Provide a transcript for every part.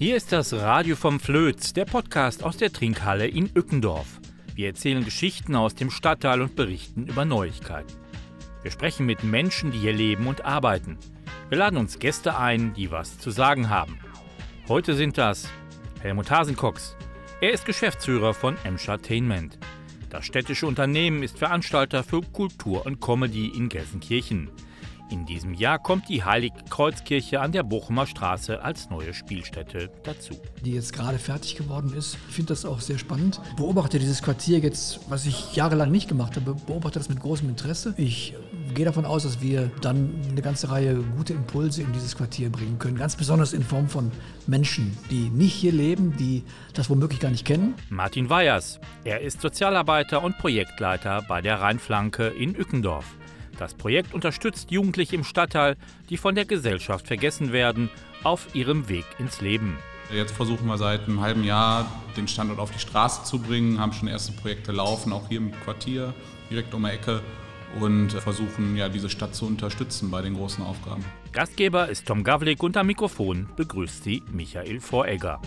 Hier ist das Radio vom Flöz, der Podcast aus der Trinkhalle in Ückendorf. Wir erzählen Geschichten aus dem Stadtteil und berichten über Neuigkeiten. Wir sprechen mit Menschen, die hier leben und arbeiten. Wir laden uns Gäste ein, die was zu sagen haben. Heute sind das Helmut Hasenkox. Er ist Geschäftsführer von Entertainment. Das städtische Unternehmen ist Veranstalter für Kultur und Comedy in Gelsenkirchen. In diesem Jahr kommt die Heiligkreuzkirche an der Bochumer Straße als neue Spielstätte dazu. Die jetzt gerade fertig geworden ist. Ich finde das auch sehr spannend. Beobachte dieses Quartier jetzt, was ich jahrelang nicht gemacht habe, beobachte das mit großem Interesse. Ich gehe davon aus, dass wir dann eine ganze Reihe gute Impulse in dieses Quartier bringen können. Ganz besonders in Form von Menschen, die nicht hier leben, die das womöglich gar nicht kennen. Martin Weyers. Er ist Sozialarbeiter und Projektleiter bei der Rheinflanke in Ückendorf. Das Projekt unterstützt Jugendliche im Stadtteil, die von der Gesellschaft vergessen werden, auf ihrem Weg ins Leben. Jetzt versuchen wir seit einem halben Jahr den Standort auf die Straße zu bringen, haben schon erste Projekte laufen, auch hier im Quartier, direkt um die Ecke und versuchen ja diese Stadt zu unterstützen bei den großen Aufgaben. Gastgeber ist Tom Gavlik und am Mikrofon begrüßt sie Michael Voregger.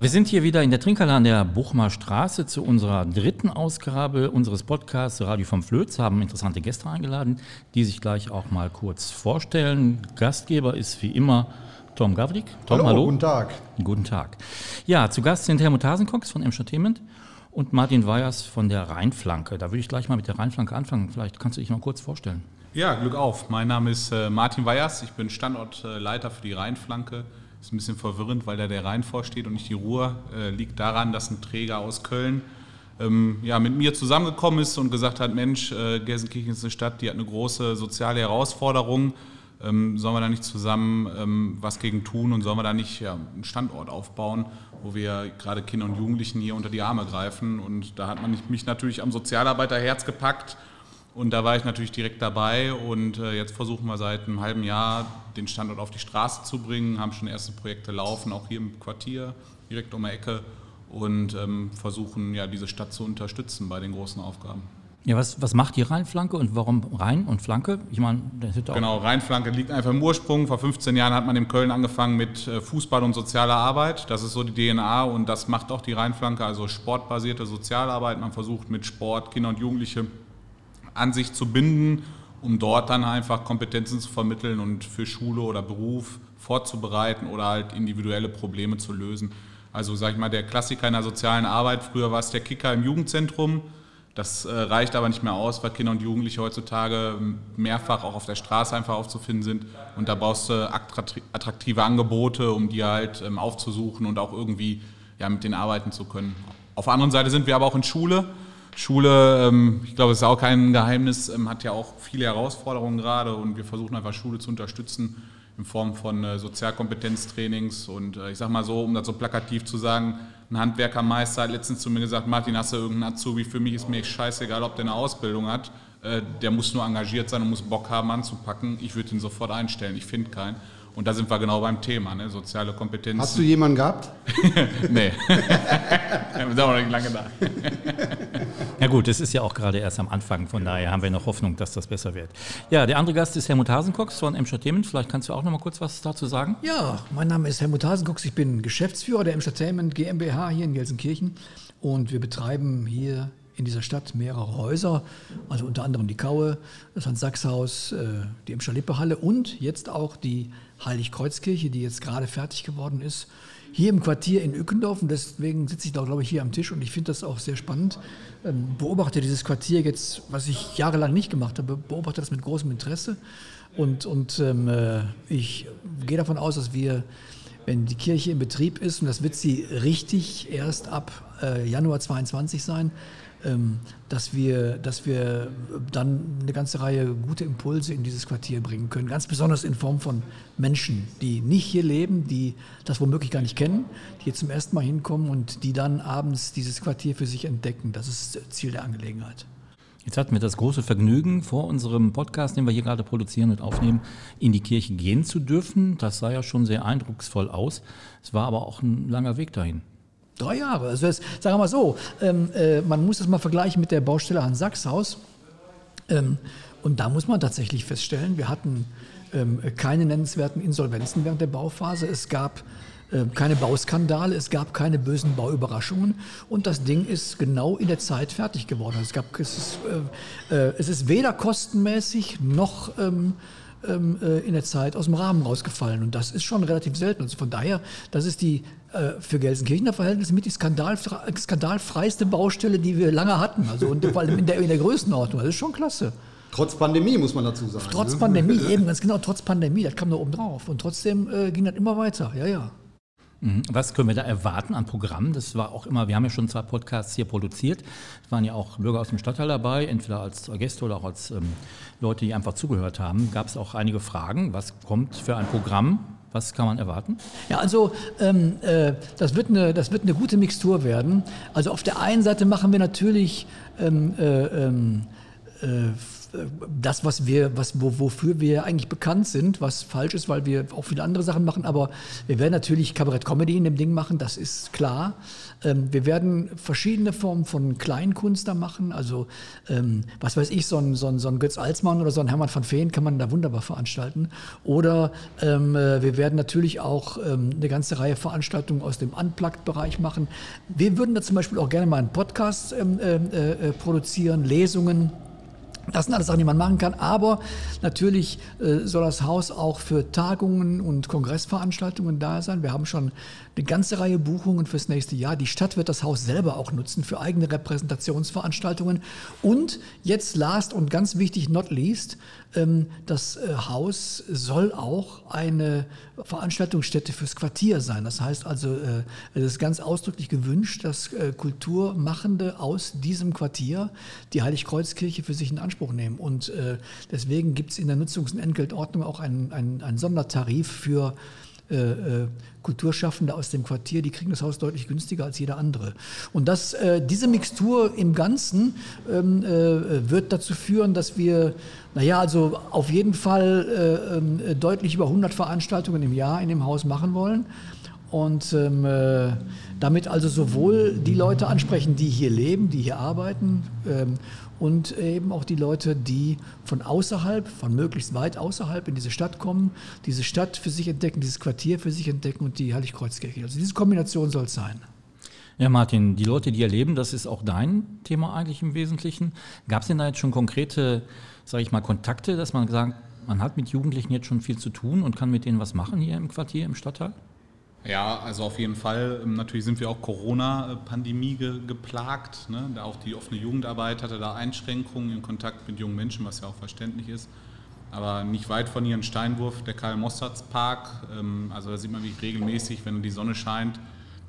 Wir sind hier wieder in der Trinkhalle an der Buchmer Straße zu unserer dritten Ausgabe unseres Podcasts Radio vom Flöz. Haben interessante Gäste eingeladen, die sich gleich auch mal kurz vorstellen. Gastgeber ist wie immer Tom Gavlik. Tom, hallo, hallo. Guten Tag. Guten Tag. Ja, zu Gast sind Helmut Hasenkox von Entertainment und Martin Weyers von der Rheinflanke. Da würde ich gleich mal mit der Rheinflanke anfangen. Vielleicht kannst du dich mal kurz vorstellen. Ja, Glück auf. Mein Name ist äh, Martin Weyers. Ich bin Standortleiter für die Rheinflanke ist ein bisschen verwirrend, weil da der Rhein vorsteht und nicht die Ruhr. Äh, liegt daran, dass ein Träger aus Köln ähm, ja, mit mir zusammengekommen ist und gesagt hat, Mensch, äh, Gelsenkirchen ist eine Stadt, die hat eine große soziale Herausforderung. Ähm, sollen wir da nicht zusammen ähm, was gegen tun und sollen wir da nicht ja, einen Standort aufbauen, wo wir gerade Kinder und Jugendlichen hier unter die Arme greifen. Und da hat man mich natürlich am Sozialarbeiterherz gepackt und da war ich natürlich direkt dabei und äh, jetzt versuchen wir seit einem halben Jahr den Standort auf die Straße zu bringen, haben schon erste Projekte laufen, auch hier im Quartier, direkt um die Ecke und ähm, versuchen ja diese Stadt zu unterstützen bei den großen Aufgaben. Ja, was, was macht die Rheinflanke und warum Rhein und Flanke? Ich meine, Genau, Rheinflanke liegt einfach im Ursprung. Vor 15 Jahren hat man in Köln angefangen mit äh, Fußball und sozialer Arbeit. Das ist so die DNA und das macht auch die Rheinflanke, also sportbasierte Sozialarbeit. Man versucht mit Sport Kinder und Jugendliche an sich zu binden, um dort dann einfach Kompetenzen zu vermitteln und für Schule oder Beruf vorzubereiten oder halt individuelle Probleme zu lösen. Also sage ich mal, der Klassiker in der sozialen Arbeit, früher war es der Kicker im Jugendzentrum. Das äh, reicht aber nicht mehr aus, weil Kinder und Jugendliche heutzutage mehrfach auch auf der Straße einfach aufzufinden sind. Und da brauchst du attraktive Angebote, um die halt ähm, aufzusuchen und auch irgendwie ja, mit denen arbeiten zu können. Auf der anderen Seite sind wir aber auch in Schule. Schule, ähm, ich glaube, es ist auch kein Geheimnis, ähm, hat ja auch viele Herausforderungen gerade und wir versuchen einfach Schule zu unterstützen in Form von äh, Sozialkompetenztrainings und äh, ich sage mal so, um das so plakativ zu sagen, ein Handwerkermeister hat letztens zu mir gesagt, Martin, hast du irgendeinen Azubi? Für mich ist mir scheißegal, ob der eine Ausbildung hat. Äh, der muss nur engagiert sein und muss Bock haben anzupacken. Ich würde ihn sofort einstellen. Ich finde keinen. Und da sind wir genau beim Thema, ne? soziale Kompetenz. Hast du jemanden gehabt? nee. wir auch noch nicht lange da. ja gut, es ist ja auch gerade erst am Anfang, von daher haben wir noch Hoffnung, dass das besser wird. Ja, der andere Gast ist Helmut Hasenkox von Entertainment. Vielleicht kannst du auch noch mal kurz was dazu sagen? Ja, mein Name ist Helmut Hasenkox. Ich bin Geschäftsführer der Entertainment GmbH hier in Gelsenkirchen. Und wir betreiben hier in dieser Stadt mehrere Häuser, also unter anderem die Kaue, das Hans-Sachs-Haus, äh, die Emscher-Lippe-Halle und jetzt auch die Heiligkreuzkirche, die jetzt gerade fertig geworden ist. Hier im Quartier in Ückendorf und deswegen sitze ich da, glaube ich, hier am Tisch und ich finde das auch sehr spannend. Ähm, beobachte dieses Quartier jetzt, was ich jahrelang nicht gemacht habe, beobachte das mit großem Interesse und, und ähm, äh, ich gehe davon aus, dass wir wenn die Kirche in Betrieb ist, und das wird sie richtig erst ab äh, Januar 22 sein, dass, wir, dass wir dann eine ganze Reihe gute Impulse in dieses Quartier bringen können. Ganz besonders in Form von Menschen, die nicht hier leben, die das womöglich gar nicht kennen, die hier zum ersten Mal hinkommen und die dann abends dieses Quartier für sich entdecken. Das ist Ziel der Angelegenheit. Jetzt hatten wir das große Vergnügen, vor unserem Podcast, den wir hier gerade produzieren und aufnehmen, in die Kirche gehen zu dürfen. Das sah ja schon sehr eindrucksvoll aus. Es war aber auch ein langer Weg dahin. Drei Jahre. Also das, sagen wir mal so, ähm, äh, man muss das mal vergleichen mit der Baustelle Hans Sachshaus. Ähm, und da muss man tatsächlich feststellen, wir hatten ähm, keine nennenswerten Insolvenzen während der Bauphase. Es gab äh, keine Bauskandale, es gab keine bösen Bauüberraschungen und das Ding ist genau in der Zeit fertig geworden. Es, gab, es, ist, äh, äh, es ist weder kostenmäßig noch ähm, ähm, äh, in der Zeit aus dem Rahmen rausgefallen und das ist schon relativ selten. Also von daher, das ist die für Gelsenkirchener Verhältnisse mit die skandalfre skandalfreiste Baustelle, die wir lange hatten. Also und vor allem in der, in der Größenordnung. Das ist schon klasse. Trotz Pandemie, muss man dazu sagen. Trotz ne? Pandemie, eben ganz genau, trotz Pandemie, das kam da oben drauf. Und trotzdem äh, ging das immer weiter, ja, ja. Mhm. Was können wir da erwarten an Programmen? Das war auch immer, wir haben ja schon zwei Podcasts hier produziert. Es waren ja auch Bürger aus dem Stadtteil dabei, entweder als Gäste oder auch als ähm, Leute, die einfach zugehört haben. Gab es auch einige Fragen. Was kommt für ein Programm? Was kann man erwarten? Ja, also ähm, äh, das, wird eine, das wird eine gute Mixtur werden. Also auf der einen Seite machen wir natürlich ähm, äh, ähm, äh, das, was wir, was, wo, wofür wir eigentlich bekannt sind, was falsch ist, weil wir auch viele andere Sachen machen, aber wir werden natürlich Kabarett-Comedy in dem Ding machen, das ist klar. Ähm, wir werden verschiedene Formen von Kleinkunst da machen, also ähm, was weiß ich, so ein, so, ein, so ein Götz Alsmann oder so ein Hermann van Feen kann man da wunderbar veranstalten. Oder ähm, äh, wir werden natürlich auch ähm, eine ganze Reihe Veranstaltungen aus dem Unplugged-Bereich machen. Wir würden da zum Beispiel auch gerne mal einen Podcast ähm, äh, äh, produzieren, Lesungen. Das sind alles Sachen, die man machen kann, aber natürlich äh, soll das Haus auch für Tagungen und Kongressveranstaltungen da sein. Wir haben schon eine ganze Reihe Buchungen fürs nächste Jahr. Die Stadt wird das Haus selber auch nutzen für eigene Repräsentationsveranstaltungen. Und jetzt last und ganz wichtig, not least, das äh, Haus soll auch eine Veranstaltungsstätte fürs Quartier sein. Das heißt also, äh, es ist ganz ausdrücklich gewünscht, dass äh, Kulturmachende aus diesem Quartier die Heiligkreuzkirche für sich in Anspruch nehmen. Und deswegen gibt es in der Nutzungs- und Entgeltordnung auch einen, einen, einen Sondertarif für Kulturschaffende aus dem Quartier, die kriegen das Haus deutlich günstiger als jeder andere. Und das, äh, diese Mixtur im Ganzen ähm, äh, wird dazu führen, dass wir, naja, also auf jeden Fall äh, ähm, deutlich über 100 Veranstaltungen im Jahr in dem Haus machen wollen. Und ähm, äh, damit also sowohl die Leute ansprechen, die hier leben, die hier arbeiten, ähm, und eben auch die Leute, die von außerhalb, von möglichst weit außerhalb in diese Stadt kommen, diese Stadt für sich entdecken, dieses Quartier für sich entdecken und die Heiligkreuzkirche. Also diese Kombination soll es sein. Ja, Martin, die Leute, die hier leben, das ist auch dein Thema eigentlich im Wesentlichen. Gab es denn da jetzt schon konkrete, sage ich mal, Kontakte, dass man sagt, man hat mit Jugendlichen jetzt schon viel zu tun und kann mit denen was machen hier im Quartier, im Stadtteil? Ja, also auf jeden Fall. Ähm, natürlich sind wir auch Corona-Pandemie ge geplagt. Ne? Da auch die offene Jugendarbeit hatte da Einschränkungen im Kontakt mit jungen Menschen, was ja auch verständlich ist. Aber nicht weit von hier ein Steinwurf, der Karl-Mossertz-Park. Ähm, also da sieht man, wie regelmäßig, wenn die Sonne scheint,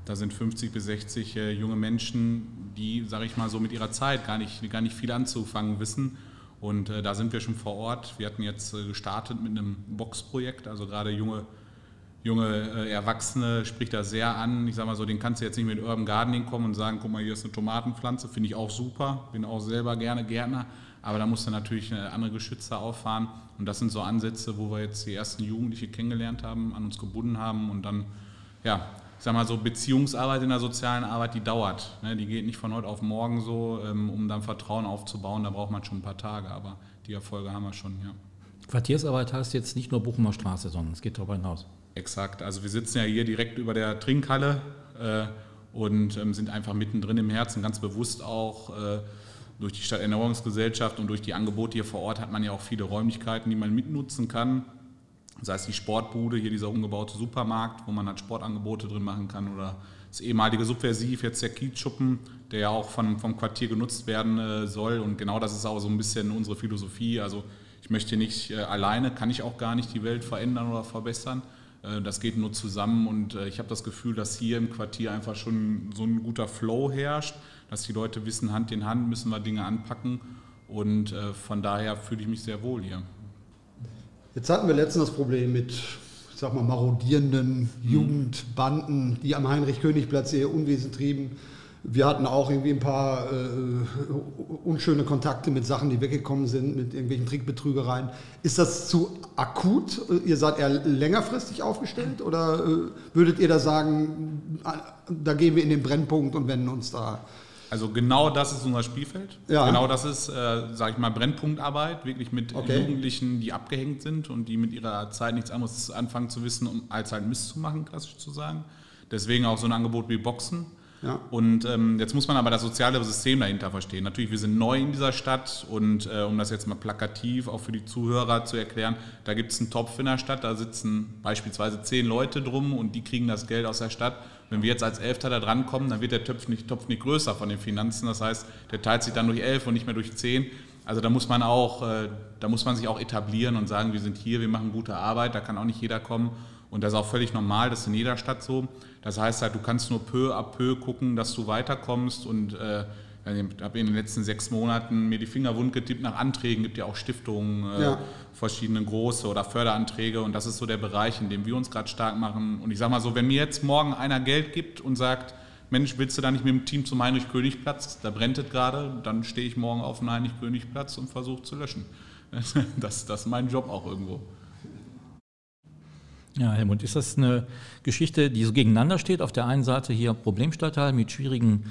da sind 50 bis 60 äh, junge Menschen, die, sage ich mal, so mit ihrer Zeit gar nicht, gar nicht viel anzufangen wissen. Und äh, da sind wir schon vor Ort. Wir hatten jetzt äh, gestartet mit einem Boxprojekt, also gerade junge junge äh, Erwachsene spricht das sehr an. Ich sage mal so, den kannst du jetzt nicht mit Urban Gardening kommen und sagen, guck mal, hier ist eine Tomatenpflanze, finde ich auch super, bin auch selber gerne Gärtner, aber da musst du natürlich andere Geschütze auffahren und das sind so Ansätze, wo wir jetzt die ersten Jugendliche kennengelernt haben, an uns gebunden haben und dann, ja, ich sag mal so, Beziehungsarbeit in der sozialen Arbeit, die dauert. Ne? Die geht nicht von heute auf morgen so, ähm, um dann Vertrauen aufzubauen, da braucht man schon ein paar Tage, aber die Erfolge haben wir schon, ja. Quartiersarbeit heißt jetzt nicht nur Bochumer Straße, sondern es geht darüber hinaus. Exakt. Also wir sitzen ja hier direkt über der Trinkhalle äh, und ähm, sind einfach mittendrin im Herzen, ganz bewusst auch. Äh, durch die Stadterinnerungsgesellschaft und durch die Angebote hier vor Ort hat man ja auch viele Räumlichkeiten, die man mitnutzen kann. Sei es die Sportbude, hier dieser umgebaute Supermarkt, wo man halt Sportangebote drin machen kann oder das ehemalige Subversiv, jetzt der Kiezschuppen, der ja auch von, vom Quartier genutzt werden äh, soll. Und genau das ist auch so ein bisschen unsere Philosophie. Also ich möchte nicht äh, alleine, kann ich auch gar nicht die Welt verändern oder verbessern, das geht nur zusammen und äh, ich habe das Gefühl, dass hier im Quartier einfach schon so ein guter Flow herrscht, dass die Leute wissen, Hand in Hand müssen wir Dinge anpacken und äh, von daher fühle ich mich sehr wohl hier. Jetzt hatten wir letztens das Problem mit, ich sag mal, marodierenden hm. Jugendbanden, die am Heinrich-König-Platz ihr Unwesen trieben. Wir hatten auch irgendwie ein paar äh, unschöne Kontakte mit Sachen, die weggekommen sind, mit irgendwelchen Trickbetrügereien. Ist das zu akut? Ihr seid eher längerfristig aufgestellt oder äh, würdet ihr da sagen, da gehen wir in den Brennpunkt und wenden uns da also genau das ist unser Spielfeld. Ja. Genau das ist, äh, sage ich mal, Brennpunktarbeit, wirklich mit Okay. Jugendlichen, die abgehängt sind und die mit ihrer Zeit nichts anderes anfangen zu wissen, um als halt Mist zu machen, klassisch zu sagen. Deswegen auch so ein Angebot wie Boxen. Ja. Und ähm, jetzt muss man aber das soziale System dahinter verstehen. Natürlich, wir sind neu in dieser Stadt und äh, um das jetzt mal plakativ auch für die Zuhörer zu erklären, da gibt es einen Topf in der Stadt, da sitzen beispielsweise zehn Leute drum und die kriegen das Geld aus der Stadt. Wenn wir jetzt als Elfter da drankommen, dann wird der Topf nicht, Topf nicht größer von den Finanzen. Das heißt, der teilt sich dann durch elf und nicht mehr durch zehn. Also da muss man auch, äh, da muss man sich auch etablieren und sagen, wir sind hier, wir machen gute Arbeit, da kann auch nicht jeder kommen. Und das ist auch völlig normal, das ist in jeder Stadt so. Das heißt halt, du kannst nur peu à peu gucken, dass du weiterkommst und äh, ich habe in den letzten sechs Monaten mir die Finger wund getippt nach Anträgen, gibt ja auch Stiftungen, äh, Ja. verschiedene große oder Förderanträge und das ist so der Bereich, in dem wir uns gerade stark machen. Und ich sage mal so, wenn mir jetzt morgen einer Geld gibt und sagt, Mensch, willst du da nicht mit dem Team zum Heinrich-König-Platz, da brennt es gerade, dann stehe ich morgen auf dem Heinrich-König-Platz und versuche zu löschen. Das, das ist mein Job auch irgendwo. Ja, Helmut, ist das eine Geschichte, die so gegeneinander steht? Auf der einen Seite hier Problemstadtteil mit schwierigen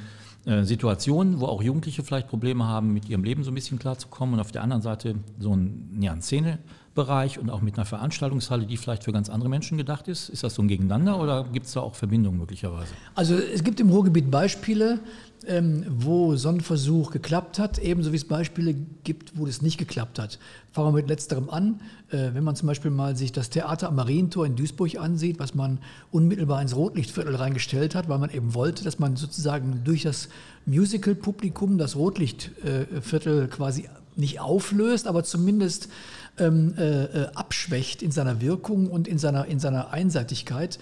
äh, Situationen, wo auch Jugendliche vielleicht Probleme haben, mit ihrem Leben so ein bisschen klarzukommen und auf der anderen Seite so ein, ja, ein Szenebereich und auch mit einer Veranstaltungshalle, die vielleicht für ganz andere Menschen gedacht ist. Ist das so ein Gegeneinander oder gibt es da auch Verbindungen möglicherweise? Also es gibt im Ruhrgebiet Beispiele, ähm, wo so ein Versuch geklappt hat, ebenso wie es Beispiele gibt, wo das nicht geklappt hat. Fangen wir mit letzterem an. Äh, wenn man zum Beispiel mal sich das Theater am Marientor in Duisburg ansieht, was man unmittelbar ins Rotlichtviertel reingestellt hat, weil man eben wollte, dass man sozusagen durch das Musical-Publikum das Rotlichtviertel quasi nicht auflöst, aber zumindest ähm, äh, äh, abschwächt in seiner Wirkung und in seiner, in seiner Einseitigkeit,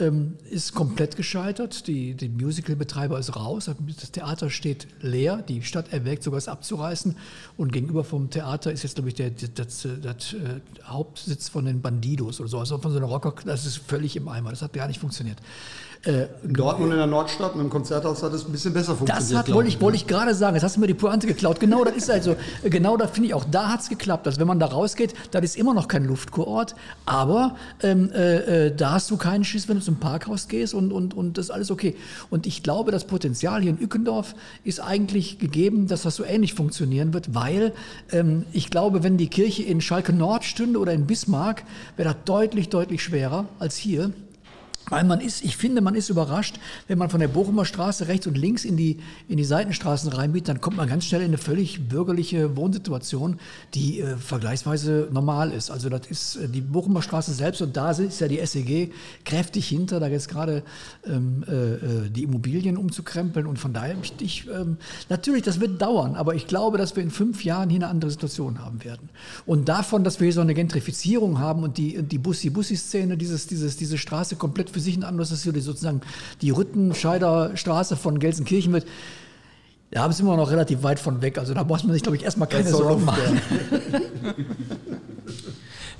ähm, ist komplett gescheitert. Die, die Musicalbetreiber ist raus, das Theater steht leer, die Stadt erwägt sogar es abzureißen. Und gegenüber vom Theater ist jetzt, glaube ich, der, das, das, äh, Hauptsitz von den Bandidos oder so, also von so einer Rocker, das ist völlig im Eimer, das hat gar nicht funktioniert. Äh, In Dortmund in der Nordstadt mit dem Konzerthaus hat es ein bisschen besser funktioniert. das hat, wollte ich, ne? wollte ich gerade sagen, jetzt hast du mir die Pointe geklaut. Genau das ist also, genau da finde ich auch, da hat es geklappt. Also wenn man da rausgeht, das ist immer noch kein Luftkurort, aber ähm, äh, äh, da hast du keinen Schiss, wenn du zum Parkhaus gehst und, und, und das ist alles okay. Und ich glaube, das Potenzial hier in Ückendorf ist eigentlich gegeben, dass das so ähnlich funktionieren wird, weil ähm, ich glaube, wenn die Kirche in Schalke Nord stünde oder in Bismarck, wäre das deutlich, deutlich schwerer als hier. Weil man ist, ich finde, man ist überrascht, wenn man von der Bochumer Straße rechts und links in die, in die Seitenstraßen reinbietet, dann kommt man ganz schnell in eine völlig bürgerliche Wohnsituation, die äh, vergleichsweise normal ist. Also das ist äh, die Bochumer Straße selbst und da ist ja die SEG kräftig hinter, da jetzt gerade ähm, äh, äh, die Immobilien umzukrempeln und von daher, ich, ich, ähm, natürlich, das wird dauern, aber ich glaube, dass wir in fünf Jahren hier eine andere Situation haben werden. Und davon, dass wir hier so eine Gentrifizierung haben und die, die Bussi-Bussi-Szene, dieses, dieses, diese Straße komplett für sich ein anderes, dass hier die sozusagen die Rüttenscheider Straße von Gelsenkirchen wird. Da sind wir noch relativ weit von weg. Also da muss man sich, glaube ich, erstmal keine Das Sorgen machen.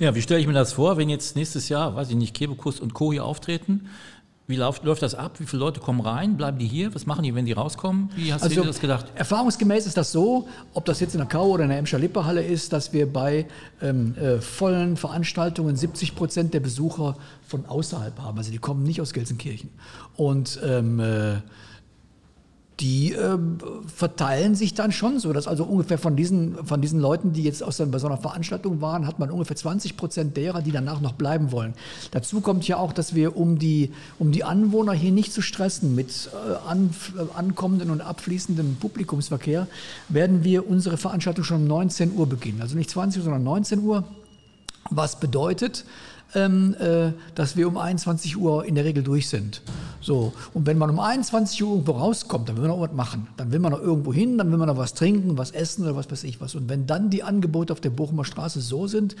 Ja, wie stelle ich mir das vor, wenn jetzt nächstes Jahr, weiß ich nicht, Kebekus und Co. hier auftreten? Wie läuft, läuft das ab? Wie viele Leute kommen rein? Bleiben die hier? Was machen die, wenn die rauskommen? Wie hast du dir das gedacht? Erfahrungsgemäß ist das so, ob das jetzt in der Kau oder in der Emscher Lippehalle ist, dass wir bei ähm, äh, vollen Veranstaltungen 70 Prozent der Besucher von außerhalb haben. Also die kommen nicht aus Gelsenkirchen. Und ähm, äh, die ähm, verteilen sich dann schon so, dass also ungefähr von diesen, von diesen Leuten, die jetzt aus der, bei so einer Veranstaltung waren, hat man ungefähr 20 Prozent derer, die danach noch bleiben wollen. Dazu kommt ja auch, dass wir, um die, um die Anwohner hier nicht zu stressen mit äh, an, äh, ankommenden und abfließendem Publikumsverkehr, werden wir unsere Veranstaltung schon um 19 Uhr beginnen. Also nicht 20 Uhr, sondern 19 Uhr. Was bedeutet, ähm, äh, dass wir um 21 Uhr in der Regel durch sind. So, und wenn man um 21 Uhr irgendwo rauskommt, dann will man noch was machen. Dann will man noch irgendwo hin, dann will man noch was trinken, was essen oder was weiß ich was. Und wenn dann die Angebote auf der Bochumer Straße so sind,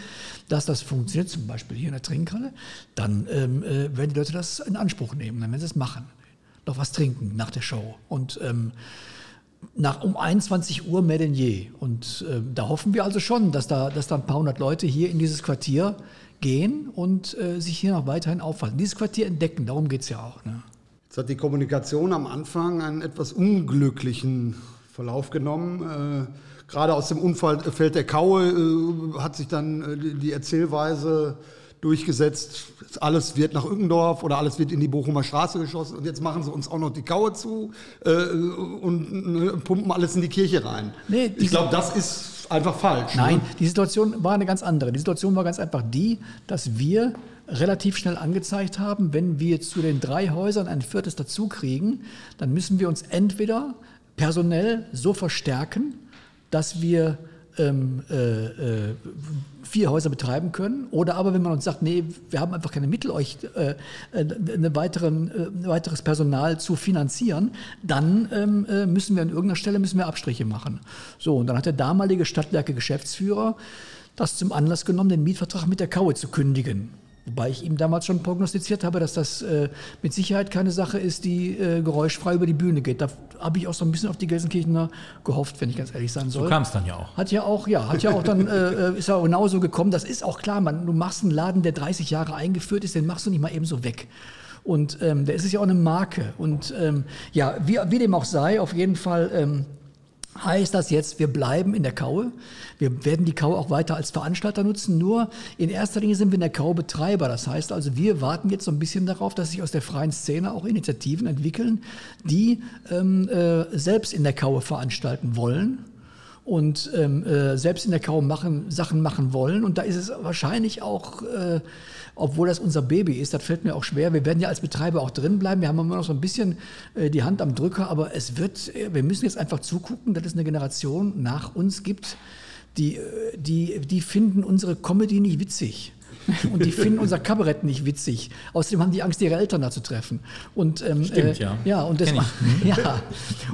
dass das funktioniert, zum Beispiel hier in der Trinkhalle, dann ähm, äh, werden die Leute das in Anspruch nehmen, dann werden sie es machen. Noch was trinken nach der Show. Und ähm, nach um 21 Uhr mehr denn je. Und äh, da hoffen wir also schon, dass da, dass da ein paar hundert Leute hier in dieses Quartier gehen und äh, sich hier noch weiterhin aufhalten. Dieses Quartier entdecken, darum geht es ja auch. Ne? Jetzt hat die Kommunikation am Anfang einen etwas unglücklichen Verlauf genommen. Äh, gerade aus dem Unfallfeld der Kaue äh, hat sich dann äh, die Erzählweise durchgesetzt, alles wird nach Ückendorf oder alles wird in die Bochumer Straße geschossen und jetzt machen sie uns auch noch die Kaue zu äh, und äh, pumpen alles in die Kirche rein. Nee, ich glaube, das ist einfach falsch. Nein, ne? die Situation war eine ganz andere. Die Situation war ganz einfach die, dass wir relativ schnell angezeigt haben, wenn wir zu den drei Häusern ein viertes dazu kriegen, dann müssen wir uns entweder personell so verstärken, dass wir ähm, äh, äh, vier Häuser betreiben können. Oder aber, wenn man uns sagt, nee, wir haben einfach keine Mittel, euch äh, eine weiteren, äh, weiteres Personal zu finanzieren, dann ähm, äh, müssen wir an irgendeiner Stelle müssen wir Abstriche machen. So, und dann hat der damalige Stadtwerke-Geschäftsführer das zum Anlass genommen, den Mietvertrag mit der Kaue zu kündigen. Wobei ich ihm damals schon prognostiziert habe, dass das äh, mit Sicherheit keine Sache ist, die äh, geräuschfrei über die Bühne geht. Da habe ich auch so ein bisschen auf die Gelsenkirchener gehofft, wenn ich ganz ehrlich sein soll. So kam es dann ja auch. Hat ja auch, ja, hat ja auch dann, äh, äh, ist ja auch genauso gekommen. Das ist auch klar, man, du machst einen Laden, der 30 Jahre eingeführt ist, den machst du nicht mal eben so weg. Und ähm, der ist es ja auch eine Marke. Und ähm, ja, wie, wie, dem auch sei, auf jeden Fall ähm, heißt das jetzt, wir bleiben in der Kaue. Wir werden die Kaue auch weiter als Veranstalter nutzen. Nur in erster Linie sind wir in der Kaue Betreiber. Das heißt also, wir warten jetzt so ein bisschen darauf, dass sich aus der freien Szene auch Initiativen entwickeln, die ähm, äh, selbst in der Kaue veranstalten wollen und ähm, äh, selbst in der Kaue machen, Sachen machen wollen. Und da ist es wahrscheinlich auch äh, obwohl das unser Baby ist, das fällt mir auch schwer. Wir werden ja als Betreiber auch drin bleiben. Wir haben immer noch so ein bisschen äh, die Hand am Drücker, aber es wird, äh, wir müssen jetzt einfach zugucken, dass es eine Generation nach uns gibt, die, äh, die, die finden unsere Comedy nicht witzig. Und die finden unser Kabarett nicht witzig. Außerdem haben die Angst, ihre Eltern da zu treffen. Und, ähm, Stimmt, äh, ja. Ja und, das, ja.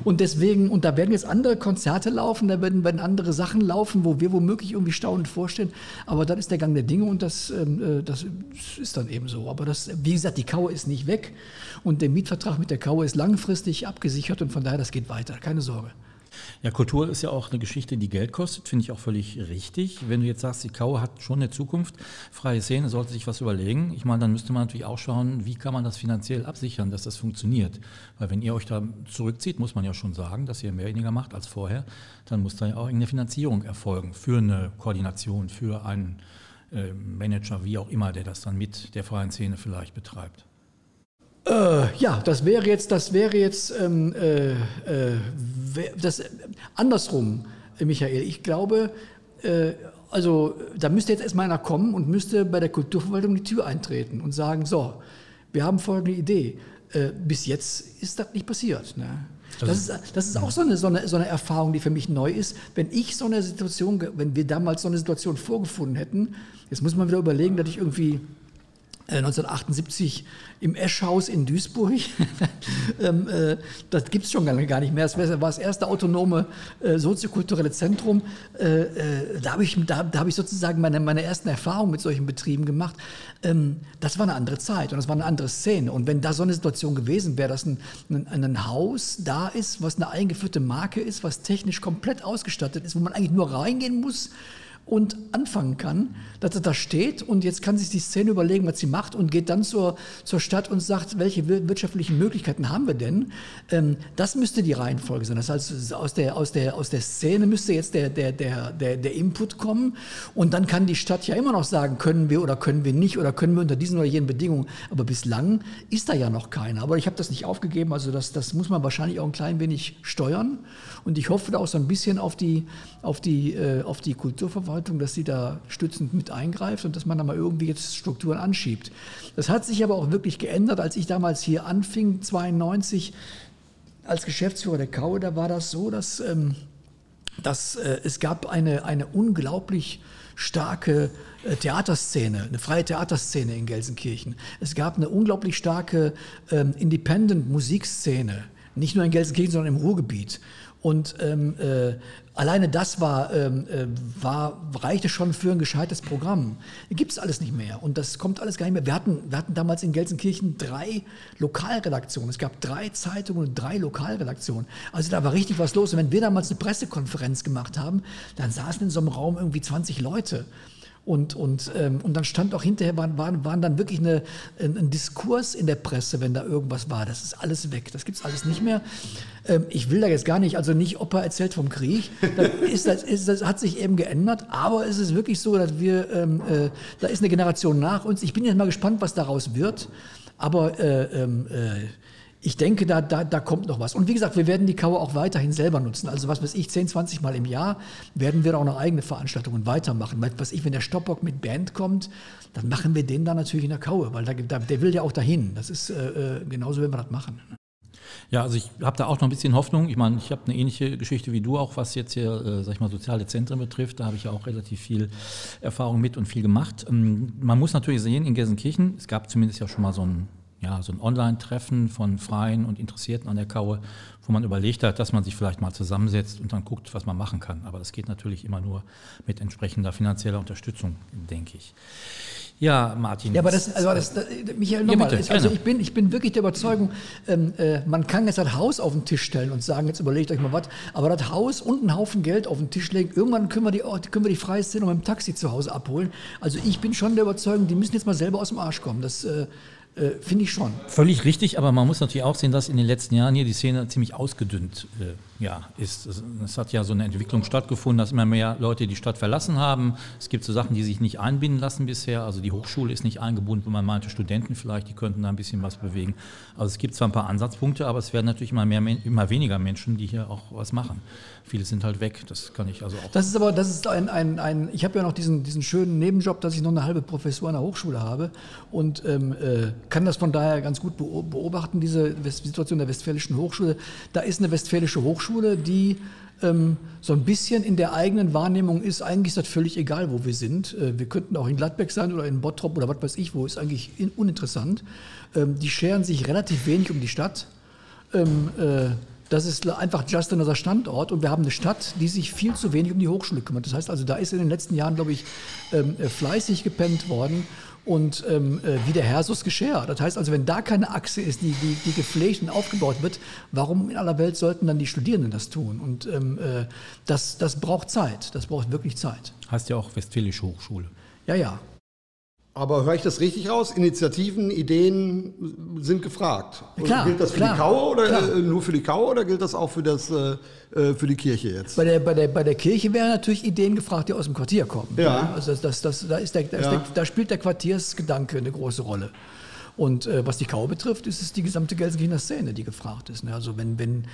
und deswegen, und da werden jetzt andere Konzerte laufen, da werden, werden andere Sachen laufen, wo wir womöglich irgendwie staunend vorstellen. Aber das ist der Gang der Dinge und das, ähm, äh, das ist dann eben so. Aber das, wie gesagt, die Kaue ist nicht weg und der Mietvertrag mit der Kaue ist langfristig abgesichert und von daher, das geht weiter. Keine Sorge. Ja, Kultur ist ja auch eine Geschichte, die Geld kostet, finde ich auch völlig richtig. Wenn du jetzt sagst, die Kau hat schon eine Zukunft, freie Szene sollte sich was überlegen. Ich meine, dann müsste man natürlich auch schauen, wie kann man das finanziell absichern, dass das funktioniert. Weil wenn ihr euch da zurückzieht, muss man ja schon sagen, dass ihr mehr weniger macht als vorher, dann muss da ja auch irgendeine Finanzierung erfolgen für eine Koordination, für einen äh, Manager, wie auch immer, der das dann mit der freien Szene vielleicht betreibt. Äh, ja, das wäre jetzt, das wäre jetzt ähm, äh, äh das andersrum, Michael. Ich glaube, äh, also da müsste jetzt erstmal einer kommen und müsste bei der Kulturverwaltung die Tür eintreten und sagen: So, wir haben folgende Idee. Äh, bis jetzt ist das nicht passiert. Ne? Das ist, das ist auch so eine, so, eine, so eine Erfahrung, die für mich neu ist. Wenn ich so eine Situation, wenn wir damals so eine Situation vorgefunden hätten, jetzt muss man wieder überlegen, dass ich irgendwie 1978 äh, im Eschhaus in Duisburg. ähm, äh, das gibt es schon gar nicht mehr. Das war das erste autonome äh, soziokulturelle Zentrum. Da habe ich, da, da hab ich sozusagen meine, meine ersten Erfahrungen mit solchen Betrieben gemacht. Ähm, das war eine andere Zeit und das war eine andere Szene. Und wenn da so eine Situation gewesen wäre, dass ein, ein, ein Haus da ist, was eine eingeführte Marke ist, was technisch komplett ausgestattet ist, wo man eigentlich nur reingehen muss, und anfangen kann, dass er da steht und jetzt kann sich die Szene überlegen, was sie macht und geht dann zur, zur Stadt und sagt, welche wirtschaftlichen Möglichkeiten haben wir denn? Ähm, das müsste die Reihenfolge sein. Das heißt, aus der, aus der, aus der Szene müsste jetzt der, der, der, der, der Input kommen und dann kann die Stadt ja immer noch sagen, können wir oder können wir nicht oder können wir unter diesen oder jenen Bedingungen. Aber bislang ist da ja noch keiner. Aber ich habe das nicht aufgegeben, also das, das muss man wahrscheinlich auch ein klein wenig steuern und ich hoffe da auch so ein bisschen auf die, auf die, äh, auf die Kulturverwaltung Verwaltung, dass sie da stützend mit eingreift und dass man da mal irgendwie jetzt Strukturen anschiebt. Das hat sich aber auch wirklich geändert, als ich damals hier anfing, 92 als Geschäftsführer der Kaue, da war das so, dass, ähm, dass äh, es gab eine, eine unglaublich starke äh, Theaterszene, eine freie Theaterszene in Gelsenkirchen. Es gab eine unglaublich starke ähm, Independent-Musikszene, nicht nur in Gelsenkirchen, sondern im Ruhrgebiet. Und ähm, äh, alleine das war, ähm, äh, war, reichte schon für ein gescheites Programm. Gibt es alles nicht mehr. Und das kommt alles gar nicht mehr. Wir hatten, wir hatten damals in Gelsenkirchen drei Lokalredaktionen. Es gab drei Zeitungen und drei Lokalredaktionen. Also da war richtig was los. Und wenn wir damals eine Pressekonferenz gemacht haben, dann saßen in so einem Raum irgendwie 20 Leute. Und, und, ähm, und dann stand auch hinterher, waren, waren, waren dann wirklich eine, ein, ein, Diskurs in der Presse, wenn da irgendwas war. Das ist alles weg, das gibt es alles nicht mehr. Ähm, ich will da jetzt gar nicht, also nicht Opa erzählt vom Krieg, das, ist, das, ist, das hat sich eben geändert, aber es ist wirklich so, dass wir, ähm, äh, da ist eine Generation nach uns. Ich bin jetzt mal gespannt, was daraus wird, aber äh, ähm, äh, ich denke, da, da, da kommt noch was. Und wie gesagt, wir werden die Kaue auch weiterhin selber nutzen. Also was weiß ich, 10, 20 Mal im Jahr werden wir auch noch eigene Veranstaltungen weitermachen. Was ich, wenn der Stoppock mit Band kommt, dann machen wir den da natürlich in der Kaue, weil da, da, der will ja auch dahin. Das ist äh, äh genauso, wenn wir das machen. Ja, also ich habe da auch noch ein bisschen Hoffnung. Ich meine, ich habe eine ähnliche Geschichte wie du auch, was jetzt hier, äh, sag ich mal, soziale Zentren betrifft. Da habe ich ja auch relativ viel Erfahrung mit und viel gemacht. Ähm, man muss natürlich sehen, in Gelsenkirchen, es gab zumindest ja schon mal so ein ja, so ein Online-Treffen von Freien und Interessierten an der Kaue, wo man überlegt hat, dass man sich vielleicht mal zusammensetzt und dann guckt, was man machen kann. Aber das geht natürlich immer nur mit entsprechender finanzieller Unterstützung, denke ich. Ja, Martin. Ja, aber das, also das, das Michael, nochmal. Ja, also ich bin, ich bin wirklich der Überzeugung, ähm, äh, man kann jetzt das Haus auf den Tisch stellen und sagen, jetzt überlegt euch mal was, aber das Haus und einen Haufen Geld auf den Tisch legen, irgendwann können wir die, können wir die freie Szene mit dem Taxi zu Hause abholen. Also ich bin schon der Überzeugung, die müssen jetzt mal selber aus dem Arsch kommen. Das, äh, äh, Finde ich schon. Völlig richtig, aber man muss natürlich auch sehen, dass in den letzten Jahren hier die Szene ziemlich ausgedünnt äh, ja, ist. Es hat ja so eine Entwicklung stattgefunden, dass immer mehr Leute die Stadt verlassen haben. Es gibt so Sachen, die sich nicht einbinden lassen bisher. Also die Hochschule ist nicht eingebunden, wo man meinte, Studenten vielleicht, die könnten da ein bisschen was bewegen. Also es gibt zwar ein paar Ansatzpunkte, aber es werden natürlich immer, mehr, immer weniger Menschen, die hier auch was machen. Viele sind halt weg, das kann ich also auch. Das ist aber, das ist ein, ein, ein ich habe ja noch diesen, diesen schönen Nebenjob, dass ich noch eine halbe Professur an der Hochschule habe und ähm, äh, kann das von daher ganz gut beobachten, diese Situation der Westfälischen Hochschule. Da ist eine Westfälische Hochschule, die ähm, so ein bisschen in der eigenen Wahrnehmung ist, eigentlich ist das völlig egal, wo wir sind. Äh, wir könnten auch in Gladbeck sein oder in Bottrop oder was weiß ich wo, ist eigentlich in, uninteressant. Ähm, die scheren sich relativ wenig um die Stadt. Das ist einfach just another Standort und wir haben eine Stadt, die sich viel zu wenig um die Hochschule kümmert. Das heißt also, da ist in den letzten Jahren, glaube ich, ähm, äh, fleißig gepennt worden und ähm, äh, wie der Hersus Geschirr. Das heißt also, wenn da keine Achse ist, die, die, die gepflegt und aufgebaut wird, warum in aller Welt sollten dann die Studierenden das tun? Und ähm, äh, das, das braucht Zeit, das braucht wirklich Zeit. Heißt ja auch Westfälische Hochschule. Ja, ja. Aber höre ich das richtig raus? Initiativen, Ideen sind gefragt. Klar, gilt das für klar, die Kaue oder äh, nur für die Kaue oder gilt das auch für, das, äh, äh, für die Kirche jetzt? Bei der, bei, der, bei der Kirche wären natürlich Ideen gefragt, die aus dem Quartier kommen. Ja. Also das, das, das, da, ist der, da, ist der, da spielt der Quartiersgedanke eine große Rolle. Und äh, was die Kau betrifft, ist es die gesamte Gelsenkirchener Szene, die gefragt ist. Ne? Also wenn, wenn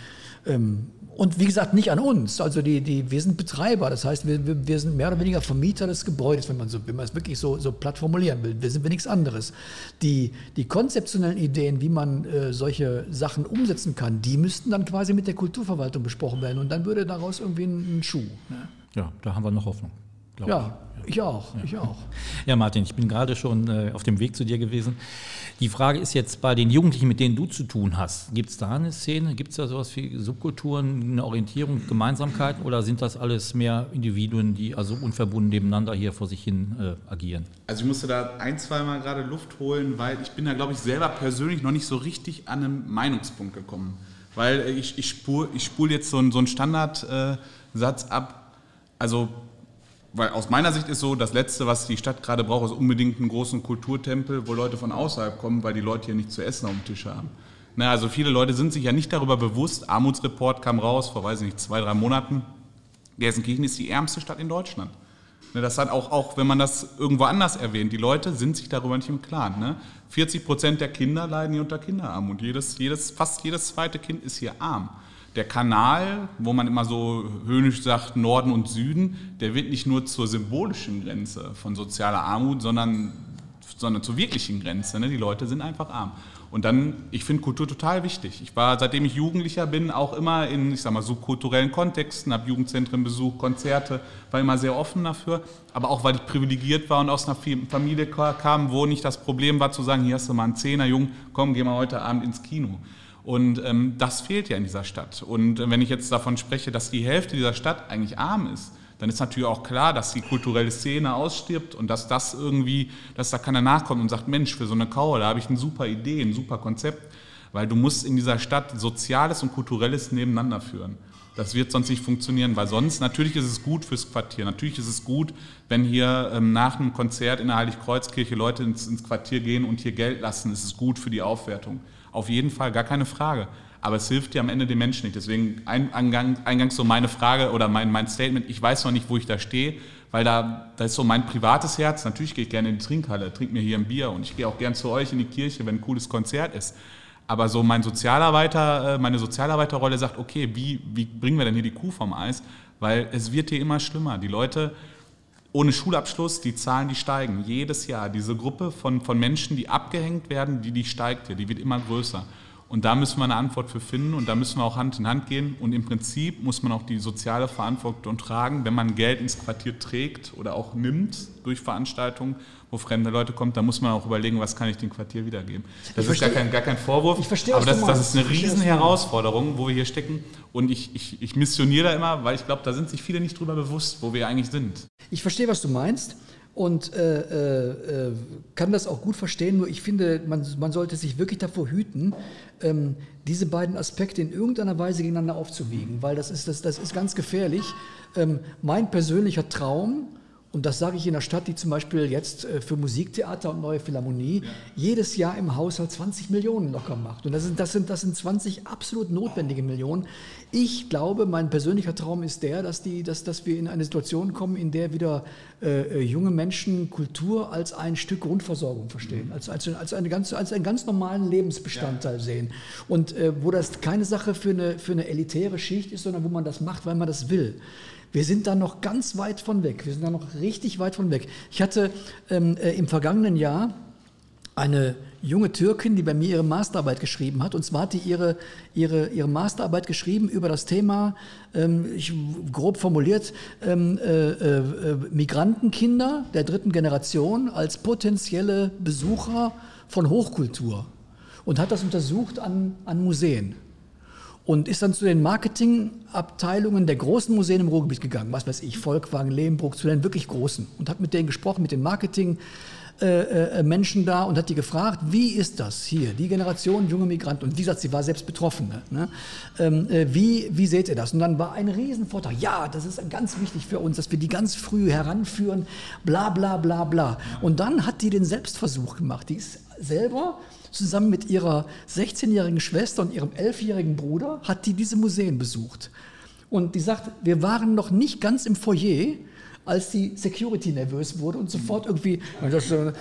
ähm, und wie gesagt, nicht an uns. Also die, die, wir sind Betreiber, das heißt, wir, wir, sind mehr oder weniger Vermieter des Gebäudes, wenn man, so, wenn man es wirklich so, so platt formulieren will. Wir sind wir nichts anderes. Die, die konzeptionellen Ideen, wie man äh, solche Sachen umsetzen kann, die müssten dann quasi mit der Kulturverwaltung besprochen werden und dann würde daraus irgendwie ein, ein Schuh. Ne? Ja, da haben wir noch Hoffnung. Ja, ich auch, ja. ich auch. Ja, Martin, ich bin gerade schon äh, auf dem Weg zu dir gewesen. Die Frage ist jetzt bei den Jugendlichen, mit denen du zu tun hast, gibt es da eine Szene, gibt es da sowas wie Subkulturen, eine Orientierung, Gemeinsamkeiten oder sind das alles mehr Individuen, die also unverbunden nebeneinander hier vor sich hin äh, agieren? Also ich musste da ein, zweimal gerade Luft holen, weil ich bin da, glaube ich, selber persönlich noch nicht so richtig an einem Meinungspunkt gekommen. Weil ich, ich spule ich spul jetzt so einen, so einen Standardsatz äh, ab. Also weil aus meiner Sicht ist so, das Letzte, was die Stadt gerade braucht, ist unbedingt einen großen Kulturtempel, wo Leute von außerhalb kommen, weil die Leute hier nichts zu essen auf dem Tisch haben. Na, also viele Leute sind sich ja nicht darüber bewusst. Armutsreport kam raus vor, weiß ich nicht, zwei, drei Monaten. Gelsenkirchen ist die ärmste Stadt in Deutschland. Ne, das hat auch, auch, wenn man das irgendwo anders erwähnt, die Leute sind sich darüber nicht im Klaren. Ne? 40 Prozent der Kinder leiden hier unter Kinderarmut. Jedes, jedes, fast jedes zweite Kind ist hier arm der Kanal, wo man immer so höhnisch sagt Norden und Süden, der wird nicht nur zur symbolischen Grenze von sozialer Armut, sondern, sondern zur wirklichen Grenze. Ne? Die Leute sind einfach arm. Und dann, ich finde Kultur total wichtig. Ich war, seitdem ich Jugendlicher bin, auch immer in, ich sag mal, subkulturellen Kontexten, habe Jugendzentren besucht, Konzerte, war immer sehr offen dafür. Aber auch, weil ich privilegiert war und aus einer Familie kam, wo nicht das Problem war zu sagen, hier hast du mal einen Zehner, Jung, komm, geh mal heute Abend ins Kino. Und ähm, das fehlt ja in dieser Stadt. Und äh, wenn ich jetzt davon spreche, dass die Hälfte dieser Stadt eigentlich arm ist, dann ist natürlich auch klar, dass die kulturelle Szene ausstirbt und dass das irgendwie, dass da keiner nachkommt und sagt, Mensch, für so eine Kauer, da habe ich eine super Idee, ein super Konzept, weil du musst in dieser Stadt Soziales und Kulturelles nebeneinander führen. Das wird sonst nicht funktionieren, weil sonst, natürlich ist es gut fürs Quartier. Natürlich ist es gut, wenn hier ähm, nach einem Konzert in der Heiligkreuzkirche Leute ins, ins Quartier gehen und hier Geld lassen. Es ist gut für die Aufwertung. Auf jeden Fall, gar keine Frage. Aber es hilft dir am Ende den Menschen nicht. Deswegen eingang, eingangs so meine Frage oder mein, mein Statement, ich weiß noch nicht, wo ich da stehe, weil da, da ist so mein privates Herz. Natürlich gehe ich gerne in die Trinkhalle, trinke mir hier ein Bier und ich gehe auch gern zu euch in die Kirche, wenn ein cooles Konzert ist. Aber so mein Sozialarbeiter, äh, meine Sozialarbeiterrolle sagt, okay, wie, wie bringen wir denn hier die Kuh vom Eis? Weil es wird hier immer schlimmer. Die Leute ohne Schulabschluss, die Zahlen, die steigen jedes Jahr. Diese Gruppe von, von Menschen, die abgehängt werden, die, die steigt hier, die wird immer größer. Und da müssen wir eine Antwort für finden und da müssen wir auch Hand in Hand gehen. Und im Prinzip muss man auch die soziale Verantwortung tragen, wenn man Geld ins Quartier trägt oder auch nimmt durch Veranstaltungen, wo fremde Leute kommen, da muss man auch überlegen, was kann ich dem Quartier wiedergeben. Das ich ist gar kein, gar kein Vorwurf, ich verstehe, aber das, das ist eine riesen Herausforderung, wo wir hier stecken. Und ich, ich, ich missioniere da immer, weil ich glaube, da sind sich viele nicht drüber bewusst, wo wir eigentlich sind. Ich verstehe, was du meinst und äh, äh, äh, kann das auch gut verstehen, nur ich finde, man, man sollte sich wirklich davor hüten, ähm, diese beiden Aspekte in irgendeiner Weise gegeneinander aufzuwiegen, weil das ist, das, das ist ganz gefährlich. Ähm, mein persönlicher Traum, und das sage ich in einer Stadt, die zum Beispiel jetzt äh, für Musiktheater und neue Philharmonie ja. jedes Jahr im Haushalt 20 Millionen locker macht. Und das sind, das, sind, das sind 20 absolut notwendige Millionen. Ich glaube, mein persönlicher Traum ist der, dass, die, dass, dass wir in eine Situation kommen, in der wieder äh, äh junge Menschen Kultur als ein Stück Grundversorgung verstehen, als, als, als, eine ganz, als einen ganz normalen Lebensbestandteil ja. sehen. Und äh, wo das keine Sache für eine, für eine elitäre Schicht ist, sondern wo man das macht, weil man das will. Wir sind da noch ganz weit von weg. Wir sind da noch richtig weit von weg. Ich hatte ähm, äh, im vergangenen Jahr eine junge Türkin, die bei mir ihre Masterarbeit geschrieben hat. Und zwar hat die ihre, ihre, ihre Masterarbeit geschrieben über das Thema, ähm, ich, grob formuliert, ähm, äh, äh, Migrantenkinder der dritten Generation als potenzielle Besucher von Hochkultur. Und hat das untersucht an, an Museen und ist dann zu den Marketingabteilungen der großen Museen im Ruhrgebiet gegangen, was weiß ich, Volkwang, Lehmbruck, zu den wirklich großen. Und hat mit denen gesprochen, mit den Marketingmenschen äh, äh, da und hat die gefragt, wie ist das hier, die Generation junge Migranten und wie gesagt, sie war selbst Betroffene, ne? ähm, äh, wie, wie seht ihr das? Und dann war ein Riesenvortrag, ja, das ist ganz wichtig für uns, dass wir die ganz früh heranführen, bla bla bla bla. Und dann hat die den Selbstversuch gemacht, die ist selber zusammen mit ihrer 16-jährigen Schwester und ihrem 11-jährigen Bruder hat die diese Museen besucht. Und die sagt, wir waren noch nicht ganz im Foyer, als die Security nervös wurde und sofort irgendwie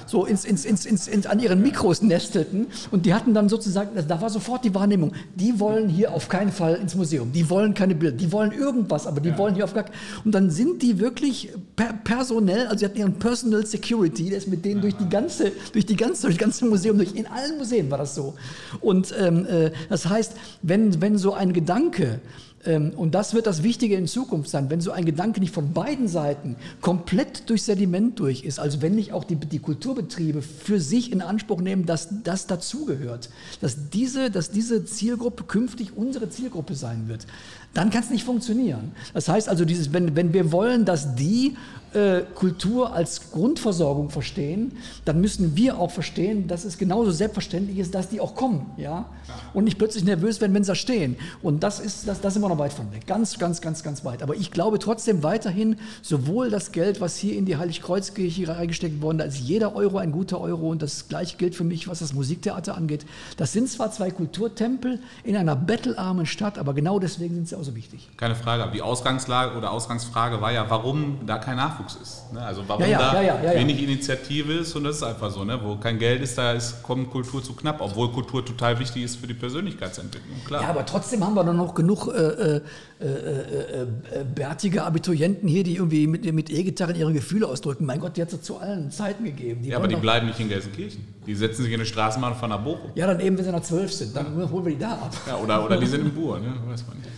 so ins, ins, ins, ins, an ihren Mikros nestelten. Und die hatten dann sozusagen, da war sofort die Wahrnehmung, die wollen hier auf keinen Fall ins Museum, die wollen keine Bilder, die wollen irgendwas, aber die ja. wollen hier auf gar keinen Und dann sind die wirklich per personell, also sie hatten ihren Personal Security, der ist mit denen durch die ganze, durch die ganze, durch das ganze Museum, durch, in allen Museen war das so. Und ähm, äh, das heißt, wenn, wenn so ein Gedanke, und das wird das Wichtige in Zukunft sein, wenn so ein Gedanke nicht von beiden Seiten komplett durch Sediment durch ist, also wenn nicht auch die, die Kulturbetriebe für sich in Anspruch nehmen, dass das dazugehört, dass diese, dass diese Zielgruppe künftig unsere Zielgruppe sein wird, dann kann es nicht funktionieren. Das heißt also, dieses, wenn, wenn wir wollen, dass die äh, Kultur als Grundversorgung verstehen, dann müssen wir auch verstehen, dass es genauso selbstverständlich ist, dass die auch kommen. Ja? Und nicht plötzlich nervös werden, wenn sie da stehen. Und das ist, das, das sind wir noch weit von weg. Ganz, ganz, ganz, ganz weit. Aber ich glaube trotzdem weiterhin, sowohl das Geld, was hier in die Heiligkreuzkirche reingesteckt worden, da ist jeder Euro ein guter Euro. Und das gleiche gilt für mich, was das Musiktheater angeht. Das sind zwar zwei Kulturtempel in einer bettelarmen Stadt, aber genau deswegen sind sie auch so wichtig. Keine Frage. Aber die Ausgangslage oder Ausgangsfrage war ja, warum da kein Nachwuchs Nachwuchs ist. Ne? Also warum ja, ja, da ja, wenig Initiative ist und das ist einfach so. Ne? Wo kein Geld ist, da ist, kommt Kultur zu knapp, obwohl Kultur total wichtig ist für die Persönlichkeitsentwicklung. Klar. Ja, aber trotzdem haben wir doch noch genug äh, äh, äh, äh, bärtige Abiturienten hier, die irgendwie mit, mit E-Gitarren ihre Gefühle ausdrücken. Mein Gott, die hat es zu allen Zeiten gegeben. Die ja, aber die bleiben nicht in Gelsenkirchen. Die setzen sich in eine Straßenbahn von nach Bochum. Ja, dann eben, wenn sie nach zwölf sind, dann holen wir die da ab. Ja, oder, oder die sind im Bur, ne? weiß man nicht.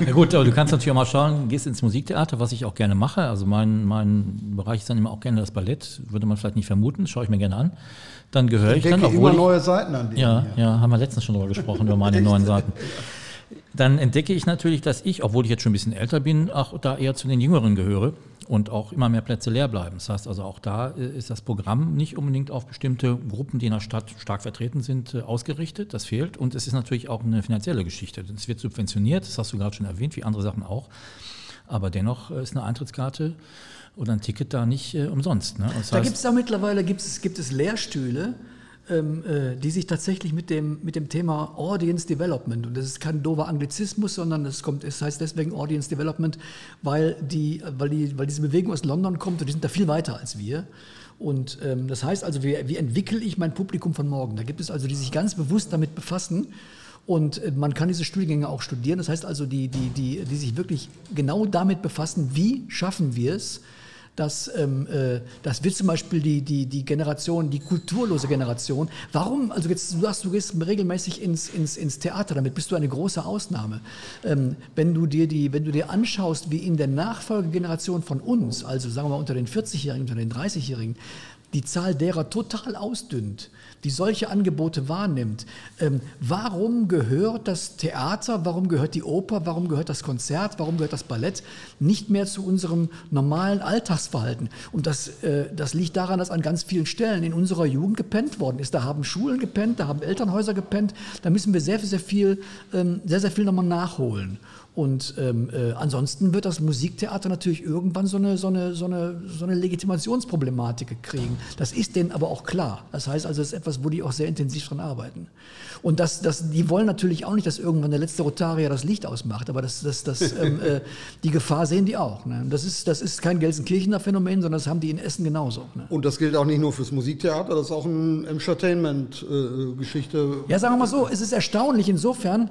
Na gut, aber du kannst natürlich auch mal schauen, gehst ins Musiktheater, was ich auch gerne mache. Also mein, mein Bereich ist dann immer auch gerne das Ballett, würde man vielleicht nicht vermuten, schaue ich mir gerne an. Dann gehöre ich, ich dann. Obwohl immer neue Seiten an die. Ja, ja, haben wir letztens schon darüber gesprochen, über meine neuen Seiten. Dann entdecke ich natürlich, dass ich, obwohl ich jetzt schon ein bisschen älter bin, auch da eher zu den Jüngeren gehöre und auch immer mehr Plätze leer bleiben. Das heißt also auch da äh, ist das Programm nicht unbedingt auf bestimmte Gruppen, die in der Stadt stark vertreten sind, äh, ausgerichtet. Das fehlt. Und es ist natürlich auch eine finanzielle Geschichte. Es wird subventioniert, das hast du gerade schon erwähnt, wie andere Sachen auch. Aber dennoch ist eine Eintrittskarte oder ein Ticket da nicht äh, umsonst. Ne? Das da gibt es da mittlerweile gibt es, gibt es Lehrstühle, ähm, äh, die sich tatsächlich mit dem, mit dem Thema Audience Development, und das ist kein dover Anglizismus, sondern es, kommt, es heißt deswegen Audience Development, weil, die, weil, die, weil diese Bewegung aus London kommt und die sind da viel weiter als wir. Und ähm, das heißt also, wie, wie entwickle ich mein Publikum von morgen? Da gibt es also, die sich ganz bewusst damit befassen. Und äh, man kann diese Studiengänge auch studieren. Das heißt also, die, die, die, die sich wirklich genau damit befassen, wie schaffen wir es, dass, ähm, äh, dass wir zum Beispiel die, die, die Generation, die kulturlose Generation, warum, also jetzt, du, hast, du gehst regelmäßig ins, ins, ins Theater, damit bist du eine große Ausnahme. Ähm, wenn, du dir die, wenn du dir anschaust, wie in der Nachfolgegeneration von uns, also sagen wir mal unter den 40-Jährigen, unter den 30-Jährigen, die Zahl derer total ausdünnt, die solche Angebote wahrnimmt. Ähm, warum gehört das Theater, warum gehört die Oper, warum gehört das Konzert, warum gehört das Ballett nicht mehr zu unserem normalen Alltagsverhalten? Und das, äh, das liegt daran, dass an ganz vielen Stellen in unserer Jugend gepennt worden ist. Da haben Schulen gepennt, da haben Elternhäuser gepennt. Da müssen wir sehr, sehr viel, ähm, sehr, sehr viel nochmal nachholen. Und ähm, äh, ansonsten wird das Musiktheater natürlich irgendwann so eine, so, eine, so, eine, so eine Legitimationsproblematik kriegen. Das ist denen aber auch klar. Das heißt also, es ist etwas, wo die auch sehr intensiv dran arbeiten. Und das, das, die wollen natürlich auch nicht, dass irgendwann der letzte Rotarier das Licht ausmacht, aber das, das, das, ähm, äh, die Gefahr sehen die auch. Ne? Das, ist, das ist kein Gelsenkirchener Phänomen, sondern das haben die in Essen genauso. Ne? Und das gilt auch nicht nur fürs Musiktheater, das ist auch eine Entertainment-Geschichte. Äh, ja, sagen wir mal so, es ist erstaunlich insofern,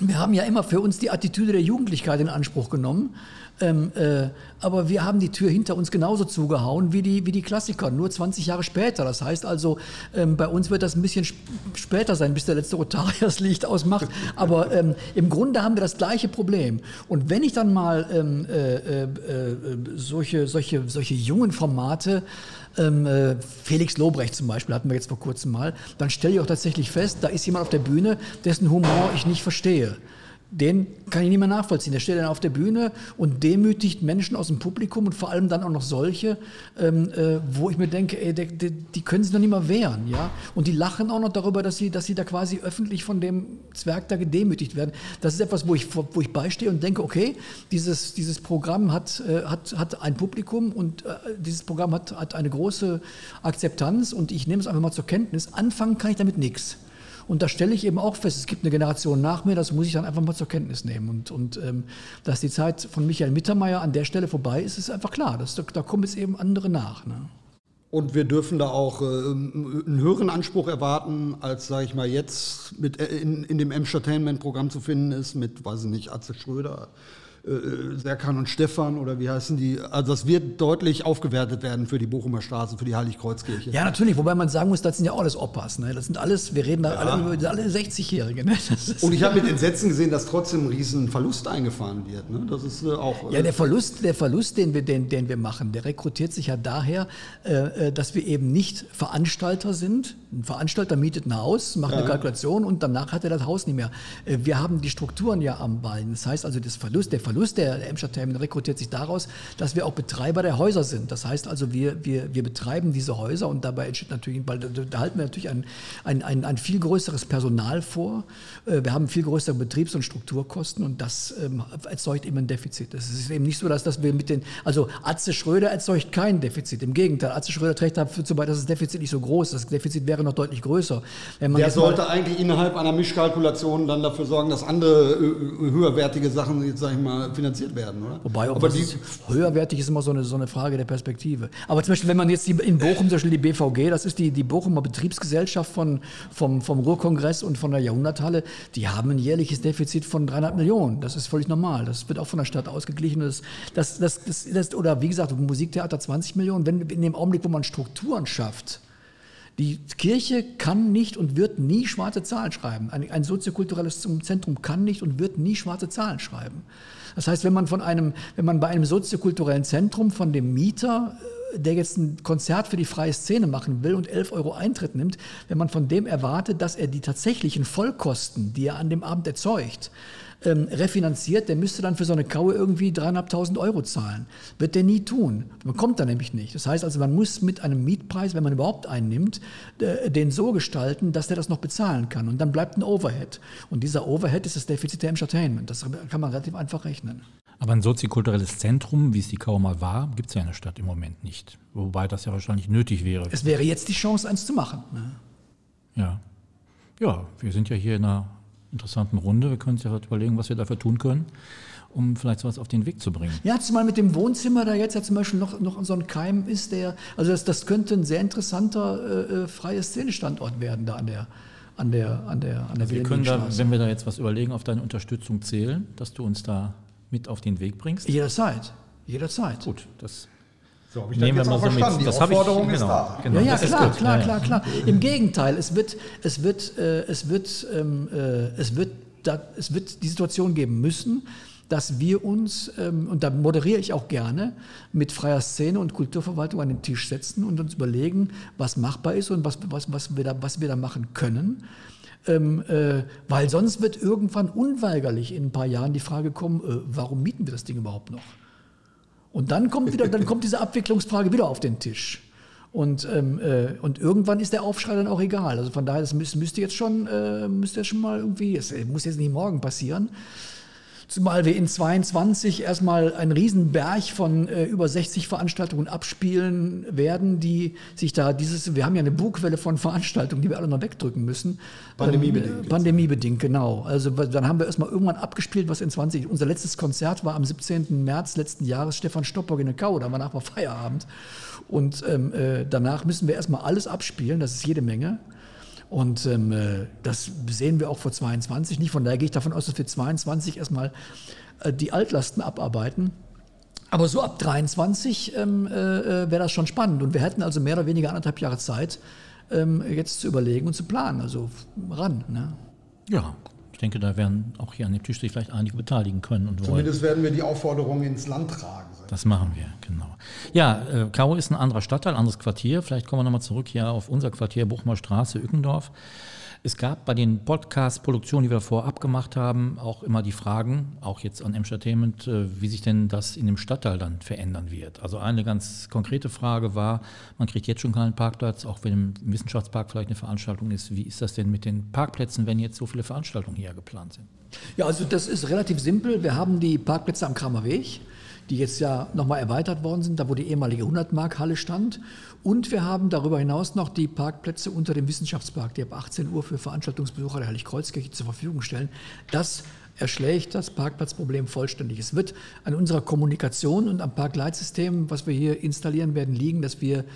wir haben ja immer für uns die Attitüde der Jugendlichkeit in Anspruch genommen. Ähm, äh, aber wir haben die Tür hinter uns genauso zugehauen wie die, wie die Klassiker, nur 20 Jahre später. Das heißt also, ähm, bei uns wird das ein bisschen sp später sein, bis der letzte Rotarier das Licht ausmacht. Aber ähm, im Grunde haben wir das gleiche Problem. Und wenn ich dann mal ähm, äh, äh, äh, solche, solche, solche jungen Formate äh, Felix Lobrecht zum Beispiel hatten wir jetzt vor kurzem mal, dann stelle ich auch tatsächlich fest, da ist jemand auf der Bühne, dessen Humor ich nicht verstehe den kann ich nicht mehr nachvollziehen. Der steht dann auf der Bühne und demütigt Menschen aus dem Publikum und vor allem dann auch noch solche, ähm, äh, wo ich mir denke, ey, die, die, die, können sich noch nicht mal wehren. Ja? Und die lachen auch noch darüber, dass sie, dass sie da quasi öffentlich von dem Zwerg da gedemütigt werden. Das ist etwas, wo ich, wo ich beistehe und denke, okay, dieses, dieses Programm hat, äh, hat, hat ein Publikum und äh, dieses Programm hat, hat eine große Akzeptanz und ich nehme es einfach mal zur Kenntnis. Anfangen kann ich damit nichts. Und da stelle ich eben auch fest, es gibt eine Generation nach mir, das muss ich dann einfach mal zur Kenntnis nehmen. Und, und ähm, dass die Zeit von Michael Mittermeier an der Stelle vorbei ist, ist einfach klar. Das, da, da kommen jetzt eben andere nach. Ne? Und wir dürfen da auch äh, einen höheren Anspruch erwarten, als, sage ich mal, jetzt mit, äh, in, in dem Entertainment-Programm zu finden ist, mit, weiß ich nicht, Atze Schröder, Serkan und Stefan oder wie heißen die? Also das wird deutlich aufgewertet werden für die Bochumer Straße, für die Heiligkreuzkirche. Ja, natürlich, wobei man sagen muss, das sind ja auch alles Opas. Ne? Das sind alles, wir reden da ja. alle über alle 60-Jährige. Ne? Und ich habe mit Entsetzen gesehen, dass trotzdem ein riesen Verlust eingefahren wird. Ne? Das ist äh, auch. Äh ja, der Verlust, der Verlust, den wir, den, den wir machen, der rekrutiert sich ja daher, äh, äh dass wir eben nicht Veranstalter sind. Ein Veranstalter mietet ein Haus, macht ja. eine Kalkulation und danach hat er das Haus nicht mehr. Wir haben die Strukturen ja am Bein. Das heißt also, das Verlust, der Verlust der, Emscher Termin rekrutiert sich daraus, dass wir auch Betreiber der Häuser sind. Das heißt also, wir, wir, wir betreiben diese Häuser und dabei entsteht natürlich, weil da halten wir natürlich ein, ein, ein, ein viel größeres Personal vor. Äh, wir haben viel größere Betriebs- und Strukturkosten und das ähm, erzeugt eben ein Defizit. Es ist eben nicht so, dass, dass wir mit den, also Atze Schröder erzeugt kein Defizit. Im Gegenteil, Atze Schröder trägt dazu bei, dass das Defizit nicht so groß ist. Das Defizit wäre noch deutlich größer. Der sollte eigentlich innerhalb einer Mischkalkulation dann dafür sorgen, dass andere äh, höherwertige Sachen, jetzt sage ich mal, finanziert werden, oder? Wobei, ob Aber die, höherwertig ist immer so eine, so eine Frage der Perspektive. Aber zum Beispiel, wenn man jetzt die, in Bochum zum Beispiel die BVG, das ist die, die Bochumer Betriebsgesellschaft von, vom, vom Ruhrkongress und von der Jahrhunderthalle, die haben ein jährliches Defizit von 300 Millionen. Das ist völlig normal. Das wird auch von der Stadt ausgeglichen. Das, das, das, das, das oder wie gesagt, Musiktheater 20 Millionen. Wenn in dem Augenblick, wo man Strukturen schafft, die Kirche kann nicht und wird nie schwarze Zahlen schreiben. Ein, ein soziokulturelles Zentrum kann nicht und wird nie schwarze Zahlen schreiben. Das heißt, wenn man, von einem, wenn man bei einem soziokulturellen Zentrum von dem Mieter der jetzt ein Konzert für die freie Szene machen will und 11 Euro Eintritt nimmt, wenn man von dem erwartet, dass er die tatsächlichen Vollkosten, die er an dem Abend erzeugt, ähm, refinanziert, der müsste dann für so eine Kaue irgendwie dreieinhalbtausend Euro zahlen. Wird der nie tun. Man kommt da nämlich nicht. Das heißt also, man muss mit einem Mietpreis, wenn man überhaupt einen nimmt, äh, den so gestalten, dass der das noch bezahlen kann. Und dann bleibt ein Overhead. Und dieser Overhead ist das Defizit der Entertainment. Das kann man relativ einfach rechnen. Aber ein soziokulturelles Zentrum, wie es die Kau mal war, gibt es ja in der Stadt im Moment nicht. Wobei das ja wahrscheinlich nötig wäre. Es wäre jetzt die Chance, eins zu machen. Ne? Ja. Ja, wir sind ja hier in einer interessanten Runde. Wir können uns ja überlegen, was wir dafür tun können, um vielleicht sowas auf den Weg zu bringen. Ja, zumal mit dem Wohnzimmer da jetzt ja zum Beispiel noch, noch so ein Keim ist, der, also das, das könnte ein sehr interessanter äh, äh freie Szene-Standort werden da an der, an der, an der, an der also Wir können da, wenn wir da jetzt was überlegen, auf deine Unterstützung zählen, dass du uns da mit auf den Weg bringst. Jederzeit, jederzeit. Gut, das so habe ich Nehmen das jetzt auch verstanden. Die das Aufforderung ich, genau, ist da. Genau, ja, ja, klar, klar, klar, klar. Im Gegenteil, es wird, es wird, äh, es wird, ähm, äh, es wird da, es wird die Situation geben müssen, dass wir uns, ähm, und da moderiere ich auch gerne, mit freier Szene und Kulturverwaltung an den Tisch setzen und uns überlegen, was machbar ist und was, was, was, wir, da, was wir da machen können. Ähm, äh, weil sonst wird irgendwann unweigerlich in ein paar Jahren die Frage kommen, äh, warum mieten wir das Ding überhaupt noch? Und dann kommt, wieder, dann kommt diese Abwicklungsfrage wieder auf den Tisch. Und, ähm, äh, und irgendwann ist der Aufschrei dann auch egal. Also von daher, das müsste, müsste jetzt schon, äh, müsste jetzt schon mal irgendwie, es muss jetzt nicht morgen passieren. Zumal wir in 22 erstmal einen Riesenberg von äh, über 60 Veranstaltungen abspielen werden, die sich da dieses, wir haben ja eine Bugwelle von Veranstaltungen, die wir alle noch wegdrücken müssen. Pandemiebedingt. Ähm, Pandemiebedingt, genau. Also dann haben wir erstmal irgendwann abgespielt, was in 20, unser letztes Konzert war am 17. März letzten Jahres, Stefan Stoppock in der Kau, da war nachher Feierabend. Und ähm, äh, danach müssen wir erstmal alles abspielen, das ist jede Menge. Und ähm, äh, das sehen wir auch vor 22 nicht. Von daher gehe ich davon aus, dass wir 22 erstmal äh, die Altlasten abarbeiten. Aber so ab 23 ähm, äh, äh, wäre das schon spannend. Und wir hätten also mehr oder weniger anderthalb Jahre Zeit, ähm, jetzt zu überlegen und zu planen. Also ran. Ne? Ja, denke, da werden auch hier an dem Tisch sich vielleicht einige beteiligen können. Und Zumindest wollen. werden wir die Aufforderungen ins Land tragen. Das machen wir, genau. Ja, äh, Kau ist ein anderer Stadtteil, anderes Quartier. Vielleicht kommen wir nochmal zurück hier auf unser Quartier, Buchmer Straße, Ückendorf. Es gab bei den Podcast-Produktionen, die wir vorab gemacht haben, auch immer die Fragen, auch jetzt an Entertainment, äh, wie sich denn das in dem Stadtteil dann verändern wird. Also eine ganz konkrete Frage war, man kriegt jetzt schon keinen Parkplatz, auch wenn im Wissenschaftspark vielleicht eine Veranstaltung ist. Wie ist das denn mit den Parkplätzen, wenn jetzt so viele Veranstaltungen hier geplant sind? Ja, also das ist relativ simpel. Wir haben die Parkplätze am Kramer Weg die jetzt ja nochmal erweitert worden sind, da wo die ehemalige 100-Mark-Halle stand. Und wir haben darüber hinaus noch die Parkplätze unter dem Wissenschaftspark, die ab 18 Uhr für Veranstaltungsbesucher der Heiligkreuzkirche zur Verfügung stellen. Das erschlägt das Parkplatzproblem vollständig. Es wird an unserer Kommunikation und am Parkleitsystem, was wir hier installieren werden, liegen, dass wir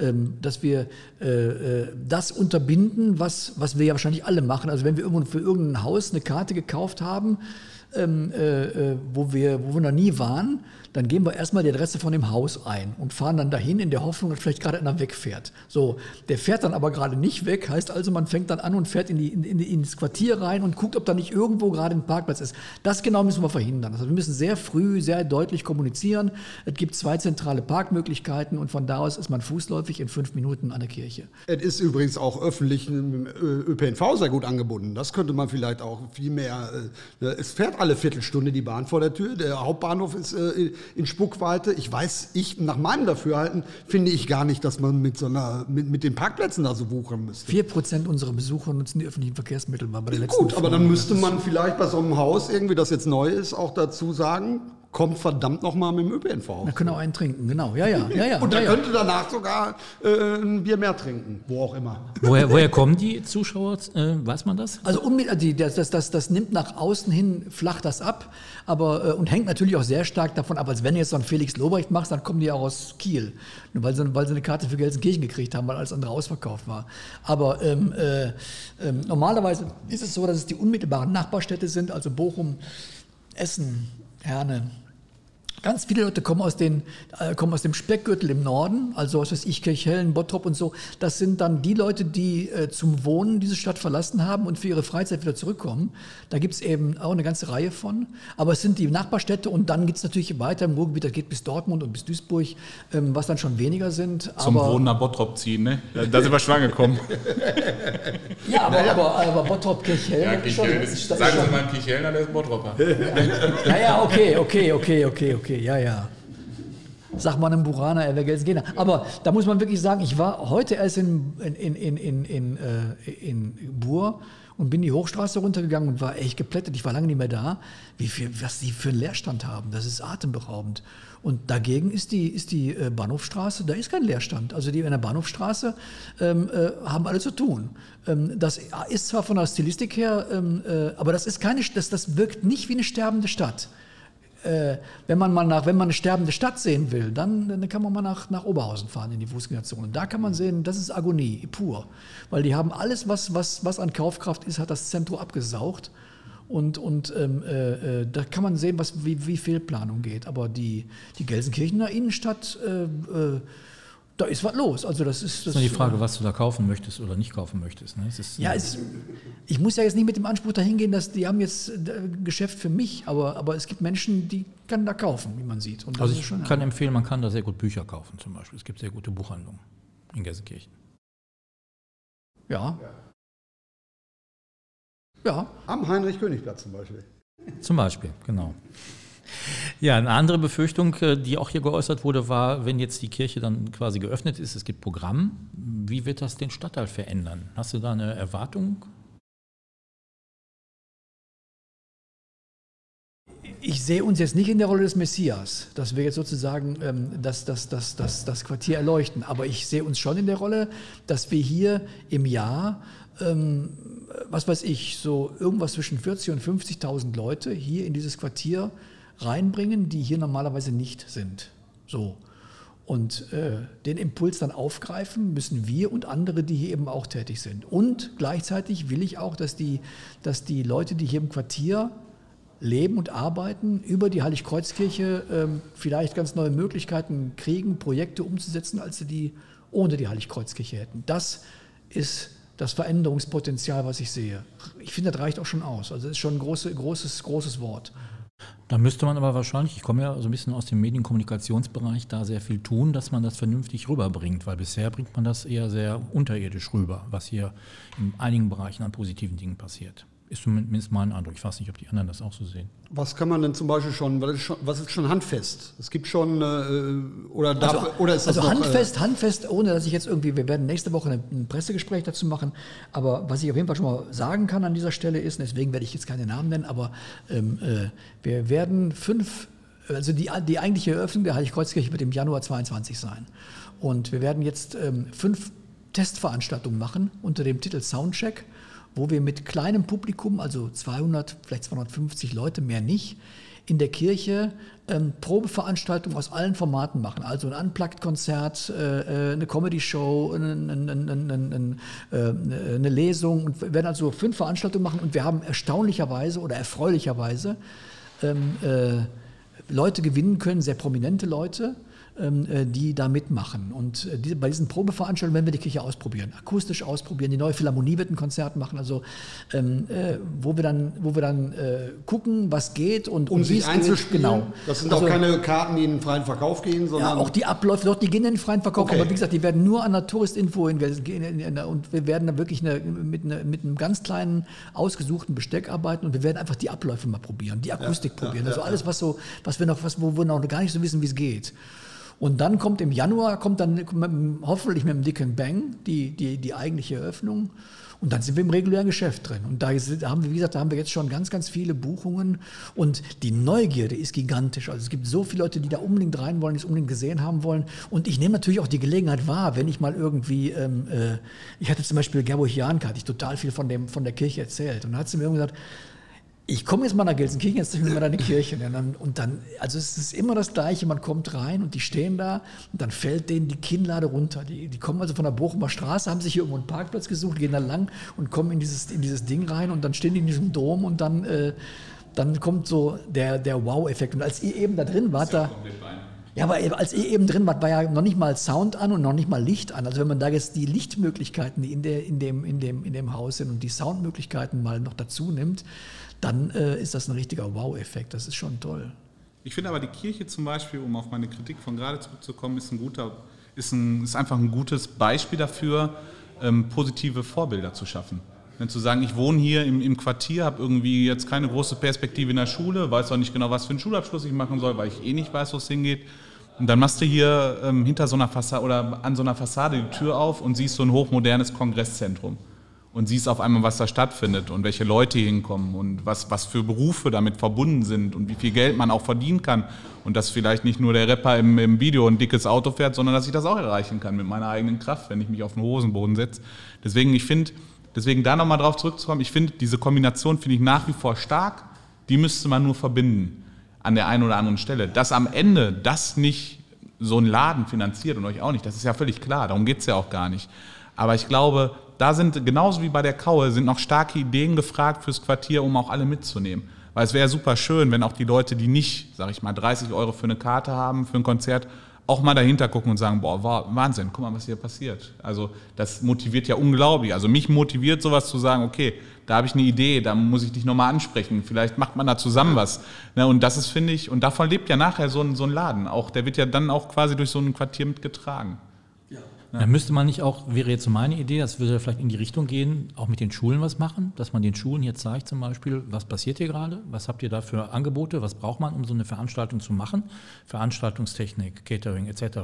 ähm, dass wir äh, äh, das unterbinden, was, was wir ja wahrscheinlich alle machen. Also wenn wir irgendwo für irgendein Haus eine Karte gekauft haben, ähm, äh, wo, wir, wo wir noch nie waren, dann geben wir erstmal die Adresse von dem Haus ein und fahren dann dahin in der Hoffnung, dass vielleicht gerade einer wegfährt. So, der fährt dann aber gerade nicht weg, heißt also, man fängt dann an und fährt in die, in, in, ins Quartier rein und guckt, ob da nicht irgendwo gerade ein Parkplatz ist. Das genau müssen wir verhindern. Also wir müssen sehr früh, sehr deutlich kommunizieren. Es gibt zwei zentrale Parkmöglichkeiten und von da aus ist man fußläufig in fünf Minuten an der Kirche. Es ist übrigens auch öffentlich im ÖPNV sehr gut angebunden. Das könnte man vielleicht auch viel mehr. Äh, es fährt alle Viertelstunde die Bahn vor der Tür. Der Hauptbahnhof ist äh, in Spuckweite. Ich weiß, ich nach meinem Dafürhalten finde ich gar nicht, dass man mit so einer mit, mit den Parkplätzen da so wuchern müsste. Vier Prozent unserer Besucher nutzen die öffentlichen Verkehrsmittel. War bei der letzten Gut, aber dann müsste man vielleicht bei so einem Haus irgendwie, das jetzt neu ist, auch dazu sagen, kommt verdammt nochmal mit dem ÖPNV. Da können auch einen trinken, genau. Ja, ja, ja, ja. Und dann ja, könnte danach sogar äh, ein Bier mehr trinken, wo auch immer. Woher, woher kommen die Zuschauer? Äh, weiß man das? Also das, das, das, das nimmt nach außen hin, flacht das ab, aber äh, und hängt natürlich auch sehr stark davon ab, als wenn du jetzt so einen Felix Lobrecht machst, dann kommen die auch aus Kiel, weil sie, weil sie eine Karte für Gelsenkirchen gekriegt haben, weil alles andere ausverkauft war. Aber ähm, äh, ähm, normalerweise ist es so, dass es die unmittelbaren Nachbarstädte sind, also Bochum, Essen, Herne, Ganz viele Leute kommen aus, den, äh, kommen aus dem Speckgürtel im Norden, also was weiß ich, Kirchhellen, Bottrop und so. Das sind dann die Leute, die äh, zum Wohnen diese Stadt verlassen haben und für ihre Freizeit wieder zurückkommen. Da gibt es eben auch eine ganze Reihe von. Aber es sind die Nachbarstädte und dann gibt es natürlich weiter im Ruhrgebiet, das geht bis Dortmund und bis Duisburg, ähm, was dann schon weniger sind. Zum Wohnen nach Bottrop ziehen, ne? Da sind wir schwanger gekommen. ja, aber, aber, aber Bottrop, Kirchhellen. Ja, Kirchhellen ist, ist, sagen Sie mal einen Kirchhellner, der ist Bottropper. ja, ja, okay, okay, okay, okay, okay okay, ja, ja. Sag mal einem Buraner, er wäre Gelsenkirchener. Aber da muss man wirklich sagen, ich war heute erst in, in, in, in, in, äh, in Bur und bin die Hochstraße runtergegangen und war echt geplättet. Ich war lange nicht mehr da, wie viel, was die für einen Leerstand haben. Das ist atemberaubend. Und dagegen ist die, ist die äh, Bahnhofstraße, da ist kein Leerstand. Also die in der Bahnhofstraße ähm, äh, haben alle zu tun. Ähm, das ist zwar von der Stilistik her, ähm, äh, aber das ist keine, das, das wirkt nicht wie eine sterbende Stadt äh, wenn man mal nach, wenn man eine sterbende Stadt sehen will, dann, dann kann man mal nach, nach Oberhausen fahren in die Fußgängerzone. Da kann man sehen, das ist Agonie pur, weil die haben alles, was, was, was an Kaufkraft ist, hat das Zentrum abgesaugt. Und, und ähm, äh, äh da kann man sehen, was, wie, wie Fehlplanung geht. Aber die, die Gelsenkirchener Innenstadt äh, äh da ist was los. Also das ist, das ist nur die Frage, was du da kaufen möchtest oder nicht kaufen möchtest. Ne? Ist, ja, es, ich muss ja jetzt nicht mit dem Anspruch dahin gehen, dass die haben jetzt äh, Geschäft für mich, aber, aber es gibt Menschen, die können da kaufen, wie man sieht. also ich schon, kann ja. empfehlen, man kann da sehr gut Bücher kaufen zum Beispiel. Es gibt sehr gute Buchhandlungen in Gelsenkirchen. Ja. Ja. Am Heinrich-König-Platz zum Beispiel. Zum Beispiel, genau. Ja, eine andere Befürchtung, äh, die auch hier geäußert wurde, war, wenn jetzt die Kirche dann quasi geöffnet ist, es gibt Programm, wie wird das den Stadtteil verändern? Hast du da eine Erwartung? Ich sehe uns jetzt nicht in der Rolle des Messias, dass wir jetzt sozusagen ähm, das, das, das, das, das Quartier erleuchten. Aber ich sehe uns schon in der Rolle, dass wir hier im Jahr, ähm, was weiß ich, so irgendwas zwischen 40.000 und 50.000 Leute hier in dieses Quartier reinbringen, die hier normalerweise nicht sind. So. Und äh, den Impuls dann aufgreifen müssen wir und andere, die hier eben auch tätig sind. Und gleichzeitig will ich auch, dass die, dass die Leute, die hier im Quartier leben und arbeiten, über die Heiligkreuzkirche ähm, vielleicht ganz neue Möglichkeiten kriegen, Projekte umzusetzen, als sie die ohne die Heiligkreuzkirche hätten. Das ist das Veränderungspotenzial, was ich sehe. Ich finde, das reicht auch schon aus. Also das ist schon ein große, großes, großes Wort. Da müsste man aber wahrscheinlich, ich komme ja so ein bisschen aus dem Medienkommunikationsbereich, da sehr viel tun, dass man das vernünftig rüberbringt, weil bisher bringt man das eher sehr unterirdisch rüber, was hier in einigen Bereichen an positiven Dingen passiert. Ist zumindest mein Eindruck. Ich weiß nicht, ob die anderen das auch so sehen. Was kann man denn zum Beispiel schon, was ist schon, was ist schon handfest? Es gibt schon, äh, oder, darf, also, oder ist das Also noch, äh, handfest, äh, handfest, ohne dass ich jetzt irgendwie, wir werden nächste Woche ein Pressegespräch dazu machen, aber was ich auf jeden Fall schon mal sagen kann an dieser Stelle ist, deswegen werde ich jetzt keine Namen nennen, aber ähm, äh, wir werden fünf, also die, die eigentliche Eröffnung der Heiligkreuzkirche wird im Januar 22 sein. Und wir werden jetzt ähm, fünf Testveranstaltungen machen unter dem Titel Soundcheck wo wir mit kleinem Publikum, also 200, vielleicht 250 Leute, mehr nicht, in der Kirche ähm, Probeveranstaltungen aus allen Formaten machen. Also ein Unplugged-Konzert, äh, äh eine Comedy-Show, eine, eine, Lesung. Und wir werden also fünf Veranstaltungen machen und wir haben erstaunlicherweise oder erfreulicherweise ähm, äh, Leute gewinnen können, sehr prominente Leute, äh, die da mitmachen. Und äh, bei diesen Probeveranstaltungen werden wir die Kirche ausprobieren, akustisch ausprobieren. Die neue Philharmonie wird ein Konzert machen, also ähm, äh, wo wir dann, wo wir dann äh, gucken, was geht und um sich einzuspielen. Genau. Das sind also, auch keine Karten, die in den freien Verkauf gehen, sondern ja, auch die Abläufe, doch die gehen in den freien Verkauf, okay. aber wie gesagt, die werden nur an der Touristinfo gehen und wir werden da wirklich eine, mit, eine, mit einem ganz kleinen ausgesuchten Besteck arbeiten und wir werden einfach die Abläufe mal probieren, die Akustik ja, probieren, ja, also alles was so, was wir noch, was wo wir noch gar nicht so wissen, wie es geht. Und dann kommt im Januar, kommt dann hoffentlich mit dem dicken Bang die, die, die eigentliche Eröffnung. Und dann sind wir im regulären Geschäft drin. Und da haben wir, wie gesagt, da haben wir jetzt schon ganz, ganz viele Buchungen. Und die Neugierde ist gigantisch. Also es gibt so viele Leute, die da unbedingt rein wollen, die es unbedingt gesehen haben wollen. Und ich nehme natürlich auch die Gelegenheit wahr, wenn ich mal irgendwie, ähm, äh, ich hatte zum Beispiel Gerbo Janka, hatte ich total viel von, dem, von der Kirche erzählt. Und da hat sie mir gesagt, ich komme jetzt mal nach Gelsenkirchen, jetzt zeige ich da eine Kirche. Und dann, und dann, also es ist immer das Gleiche, man kommt rein und die stehen da und dann fällt denen die Kinnlade runter. Die, die kommen also von der Bochumer Straße, haben sich hier irgendwo einen Parkplatz gesucht, gehen da lang und kommen in dieses, in dieses Ding rein und dann stehen die in diesem Dom und dann, äh, dann kommt so der, der Wow-Effekt. Und als ihr eben da drin wart, da. Ja, aber als ihr eben drin wart, war ja noch nicht mal Sound an und noch nicht mal Licht an. Also wenn man da jetzt die Lichtmöglichkeiten, die in, der, in, dem, in, dem, in dem Haus sind und die Soundmöglichkeiten mal noch dazu nimmt, dann äh, ist das ein richtiger Wow-Effekt. Das ist schon toll. Ich finde aber die Kirche zum Beispiel, um auf meine Kritik von gerade zurückzukommen, ist ein guter, ist, ein, ist einfach ein gutes Beispiel dafür, ähm, positive Vorbilder zu schaffen. Denn zu sagen, ich wohne hier im, im Quartier, habe irgendwie jetzt keine große Perspektive in der Schule, weiß auch nicht genau, was für einen Schulabschluss ich machen soll, weil ich eh nicht weiß, wo es hingeht. Und dann machst du hier ähm, hinter so einer Fassade oder an so einer Fassade die Tür auf und siehst so ein hochmodernes Kongresszentrum und siehst auf einmal, was da stattfindet und welche Leute hinkommen und was, was für Berufe damit verbunden sind und wie viel Geld man auch verdienen kann. Und dass vielleicht nicht nur der Rapper im, im Video ein dickes Auto fährt, sondern dass ich das auch erreichen kann mit meiner eigenen Kraft, wenn ich mich auf den Hosenboden setze. Deswegen, ich finde, deswegen da nochmal drauf zurückzukommen, ich finde, diese Kombination finde ich nach wie vor stark. Die müsste man nur verbinden an der einen oder anderen Stelle. Dass am Ende das nicht so ein Laden finanziert und euch auch nicht, das ist ja völlig klar, darum geht es ja auch gar nicht. Aber ich glaube, da sind genauso wie bei der Kaue sind noch starke Ideen gefragt fürs Quartier, um auch alle mitzunehmen. Weil es wäre super schön, wenn auch die Leute, die nicht, sag ich mal, 30 Euro für eine Karte haben, für ein Konzert, auch mal dahinter gucken und sagen, boah, Wahnsinn, guck mal, was hier passiert. Also das motiviert ja unglaublich. Also mich motiviert sowas zu sagen, okay, da habe ich eine Idee, da muss ich dich nochmal ansprechen, vielleicht macht man da zusammen was. Ne, und das ist, finde ich, und davon lebt ja nachher so ein, so ein Laden. Auch, der wird ja dann auch quasi durch so ein Quartier mitgetragen. Ja. Dann müsste man nicht auch, wäre jetzt so meine Idee, das würde vielleicht in die Richtung gehen, auch mit den Schulen was machen, dass man den Schulen hier zeigt zum Beispiel, was passiert hier gerade, was habt ihr da für Angebote, was braucht man, um so eine Veranstaltung zu machen, Veranstaltungstechnik, Catering etc.,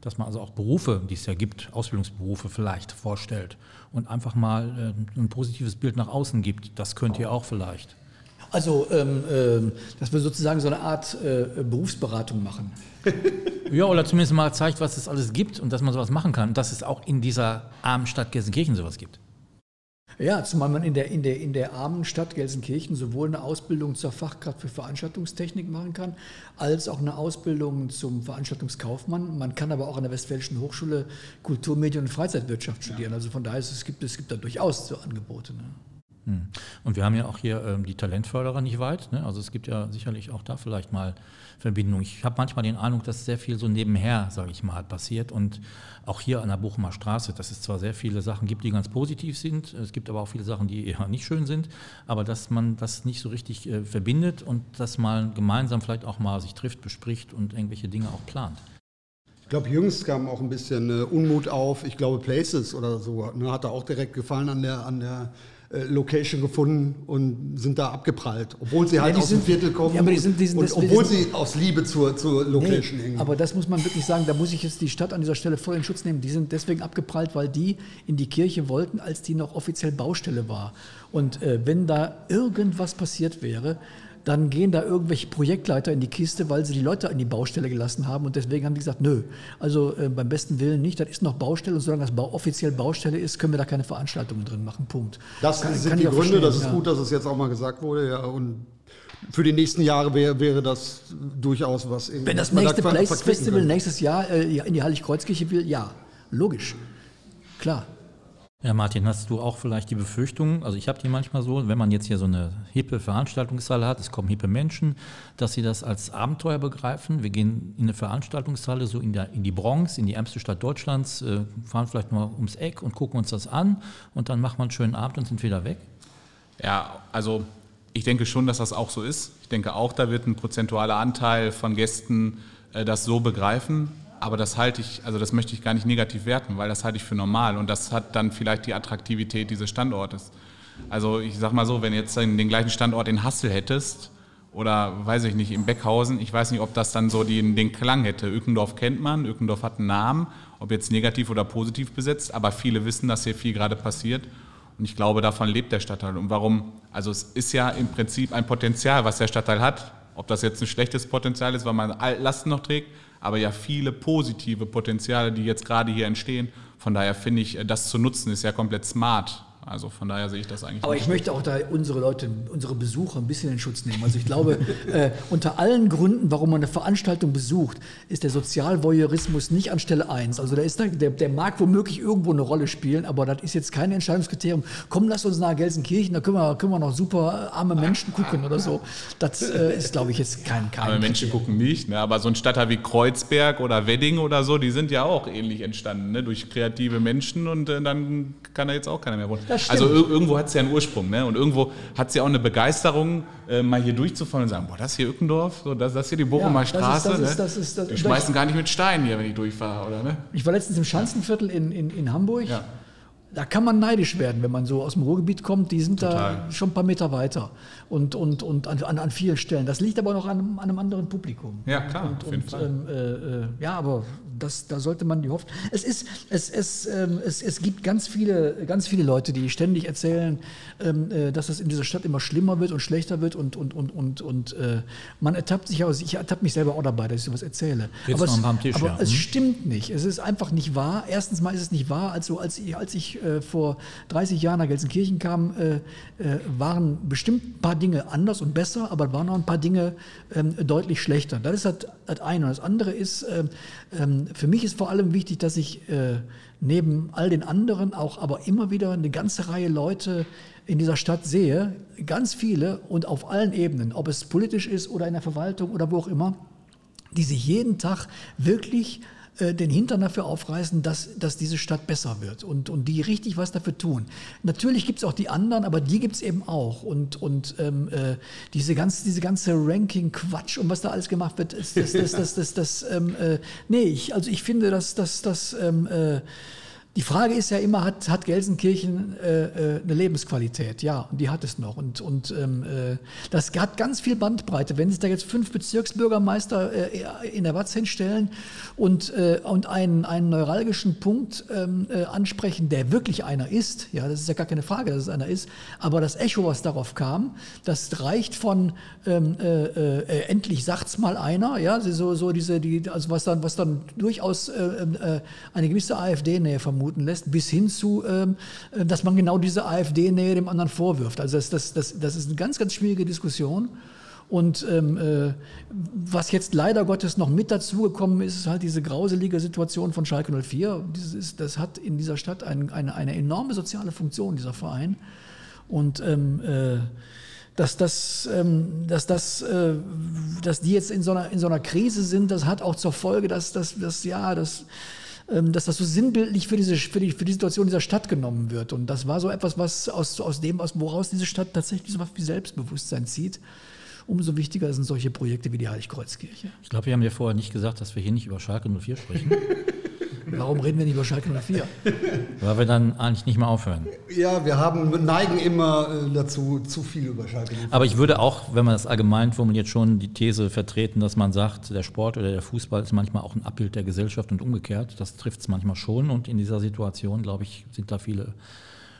dass man also auch Berufe, die es ja gibt, Ausbildungsberufe vielleicht vorstellt und einfach mal äh, ein positives Bild nach außen gibt. Das könnt ihr auch vielleicht. Also, ähm, ähm, dass wir sozusagen so eine Art äh, Berufsberatung machen. ja, oder zumindest mal zeigt, was es alles gibt und dass man sowas machen kann. Und dass es auch in dieser armen Stadt Gelsenkirchen sowas gibt. Ja, zumal man in der, in, der, in der armen Stadt Gelsenkirchen sowohl eine Ausbildung zur Fachkraft für Veranstaltungstechnik machen kann, als auch eine Ausbildung zum Veranstaltungskaufmann. Man kann aber auch an der Westfälischen Hochschule Kultur, Medien und Freizeitwirtschaft studieren. Ja. Also von daher ist es gibt es gibt da durchaus so Angebote. Ne? Hm. Und wir haben ja auch hier ähm, die Talentförderer nicht weit. Ne? Also es gibt ja sicherlich auch da vielleicht mal Verbindungen. Ich habe manchmal den Eindruck, dass sehr viel so nebenher, sage ich mal, passiert. Und auch hier an der Bochumer Straße, dass es zwar sehr viele Sachen gibt, die ganz positiv sind, es gibt aber auch viele Sachen, die eher nicht schön sind, aber dass man das nicht so richtig äh, verbindet und dass man gemeinsam vielleicht auch mal sich trifft, bespricht und irgendwelche Dinge auch plant. Ich glaube, jüngst kam auch ein bisschen äh, Unmut auf. Ich glaube, Places oder so ne, hat da auch direkt gefallen an der, an der Location gefunden und sind da abgeprallt, obwohl sie halt ja, aus sind, dem Viertel kommen ja, die sind, die sind, und, obwohl sie aus Liebe zur, zur Location nee, hängen. Aber das muss man wirklich sagen, da muss ich jetzt die Stadt an dieser Stelle voll in Schutz nehmen. Die sind deswegen abgeprallt, weil die in die Kirche wollten, als die noch offiziell Baustelle war. Und äh, wenn da irgendwas passiert wäre, dann gehen da irgendwelche Projektleiter in die Kiste, weil sie die Leute in die Baustelle gelassen haben. Und deswegen haben die gesagt, nö, also äh, beim besten Willen nicht, das ist noch Baustelle. Und solange das ba offiziell Baustelle ist, können wir da keine Veranstaltungen drin machen. Punkt. Das kann, sind kann die Gründe, das ist ja. gut, dass es jetzt auch mal gesagt wurde. Ja, und für die nächsten Jahre wäre, wäre das durchaus was. Wenn das nächste da Place Festival nächstes Jahr äh, in die Heiligkreuzkirche will, ja, logisch, klar. Ja, Martin, hast du auch vielleicht die Befürchtung, also ich habe die manchmal so, wenn man jetzt hier so eine hippe Veranstaltungshalle hat, es kommen hippe Menschen, dass sie das als Abenteuer begreifen. Wir gehen in eine Veranstaltungshalle so in, der, in die Bronx, in die ärmste Stadt Deutschlands, äh, fahren vielleicht mal ums Eck und gucken uns das an und dann machen wir einen schönen Abend und sind wieder weg. Ja, also ich denke schon, dass das auch so ist. Ich denke auch, da wird ein prozentualer Anteil von Gästen äh, das so begreifen. Aber das halte ich, also das möchte ich gar nicht negativ werten, weil das halte ich für normal und das hat dann vielleicht die Attraktivität dieses Standortes. Also ich sag mal so, wenn jetzt den gleichen Standort in Hassel hättest oder weiß ich nicht, im Beckhausen, ich weiß nicht, ob das dann so den, den Klang hätte. Ückendorf kennt man, Ückendorf hat einen Namen, ob jetzt negativ oder positiv besetzt, aber viele wissen, dass hier viel gerade passiert und ich glaube, davon lebt der Stadtteil. Und warum? Also es ist ja im Prinzip ein Potenzial, was der Stadtteil hat. Ob das jetzt ein schlechtes Potenzial ist, weil man Lasten noch trägt, aber ja viele positive Potenziale, die jetzt gerade hier entstehen. Von daher finde ich, das zu nutzen, ist ja komplett smart. Also von daher sehe ich das eigentlich. Aber ich möchte auch da unsere Leute, unsere Besucher ein bisschen in Schutz nehmen. Also ich glaube, äh, unter allen Gründen, warum man eine Veranstaltung besucht, ist der Sozialvoyeurismus nicht an Stelle 1. Also der, ist, der, der mag womöglich irgendwo eine Rolle spielen, aber das ist jetzt kein Entscheidungskriterium. Komm, lass uns nach Gelsenkirchen, da können wir, können wir noch super arme Menschen gucken oder so. Das äh, ist, glaube ich, jetzt kein, kein Aber Menschen gucken nicht, ne? aber so ein Stadtteil wie Kreuzberg oder Wedding oder so, die sind ja auch ähnlich entstanden, ne? durch kreative Menschen und äh, dann kann da jetzt auch keiner mehr wohnen. Also irgendwo hat es ja einen Ursprung ne? und irgendwo hat es ja auch eine Begeisterung, äh, mal hier durchzufahren und sagen, boah, das hier Ückendorf, so, das, das hier die Bochumer ja, Straße. Ist, das ist, das ist, das die schmeißen gar nicht mit Steinen hier, wenn ich durchfahre, oder? Ne? Ich war letztens im Schanzenviertel in, in, in Hamburg. Ja da kann man neidisch werden, wenn man so aus dem Ruhrgebiet kommt. Die sind Total. da schon ein paar Meter weiter und, und, und an, an, an vielen Stellen. Das liegt aber noch an, an einem anderen Publikum. Ja, klar, und, auf jeden Fall. Ähm, äh, äh, ja, aber das, da sollte man die Hoffnung. Es, ist, es, es, ähm, es, es gibt ganz viele, ganz viele Leute, die ständig erzählen, ähm, äh, dass es in dieser Stadt immer schlimmer wird und schlechter wird und, und, und, und, und äh, man ertappt sich aus. Ich ertappe mich selber auch dabei, dass ich sowas erzähle. Jetzt aber, es, Tisch, aber ja. es hm? stimmt nicht. Es ist einfach nicht wahr. Erstens mal ist es nicht wahr. Also als ich, als ich äh, vor 30 Jahren nach Gelsenkirchen kam, äh, äh, waren bestimmt ein paar Dinge anders und besser, aber waren auch ein paar Dinge ähm, deutlich schlechter. Das ist das, das eine. Und das andere ist, ähm, ähm, für mich ist vor allem wichtig, dass ich äh, neben all den anderen auch aber immer wieder eine ganze Reihe Leute in dieser Stadt sehe, ganz viele und auf allen Ebenen, ob es politisch ist oder in der Verwaltung oder wo auch immer, die sich jeden Tag wirklich äh, den Hintern dafür aufreißen, dass, dass diese Stadt besser wird und, und die richtig was dafür tun. Natürlich gibt es auch die anderen, aber die gibt es eben auch. Und, und ähm, äh, diese, ganz, diese ganze Ranking-Quatsch und was da alles gemacht wird, ist das, das, das, das, das, ähm, äh, nee, ich, also ich finde, dass das, das ähm, äh, die Frage ist ja immer, hat, hat Gelsenkirchen äh, äh, eine Lebensqualität? Ja, und die hat es noch. Und, und ähm, äh, das hat ganz viel Bandbreite. Wenn sich da jetzt fünf Bezirksbürgermeister äh, in der Watz hinstellen und, äh, und einen, einen neuralgischen Punkt ähm, äh, ansprechen, der wirklich einer ist, ja, das ist ja gar keine Frage, dass es einer ist, aber das Echo, was darauf kam, das reicht von ähm, endlich sagt's mal einer, ja, so, so diese, die, also was dann, was dann durchaus eine gewisse AfD-Nähe vermutet vermuten lässt, bis hin zu, ähm, äh, dass man genau diese AfD-Nähe dem anderen vorwirft. Also das, das, das, das ist eine ganz, ganz schwierige Diskussion. Und ähm, äh, was jetzt leider Gottes noch mit dazugekommen ist, ist halt diese grauselige Situation von Schalke 04. Das, ist, das hat in dieser Stadt ein, eine, eine enorme soziale Funktion, dieser Verein. Und ähm, äh, dass, das, ähm, dass, das, äh, dass die jetzt in so, einer, in so einer Krise sind, das hat auch zur Folge, dass, dass, dass ja, das dass das so sinnbildlich für, diese, für, die, für die Situation dieser Stadt genommen wird. Und das war so etwas, was aus, aus dem, aus, woraus diese Stadt tatsächlich so was wie Selbstbewusstsein zieht. Umso wichtiger sind solche Projekte wie die Heiligkreuzkirche. Ich glaube, wir haben ja vorher nicht gesagt, dass wir hier nicht über Schalke 04 sprechen. Warum reden wir nicht über Schalke 04? Weil wir dann eigentlich nicht mehr aufhören. Ja, wir haben, neigen immer äh, dazu, zu viel über Schalke 04. Aber ich würde auch, wenn man das allgemein formuliert, schon die These vertreten, dass man sagt, der Sport oder der Fußball ist manchmal auch ein Abbild der Gesellschaft und umgekehrt. Das trifft es manchmal schon und in dieser Situation, glaube ich, sind da viele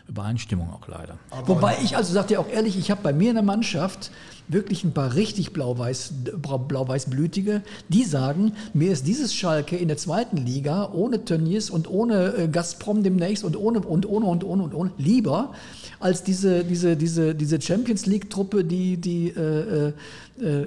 Übereinstimmungen auch leider. Aber Wobei ich also sage dir auch ehrlich, ich habe bei mir in der Mannschaft wirklich ein paar richtig blau-weiß, blau-weiß-blütige, die sagen, mir ist dieses Schalke in der zweiten Liga ohne Tönnies und ohne äh, Gazprom demnächst und ohne und ohne und ohne und ohne lieber als diese, diese, diese, diese Champions League-Truppe, die, die äh, äh, äh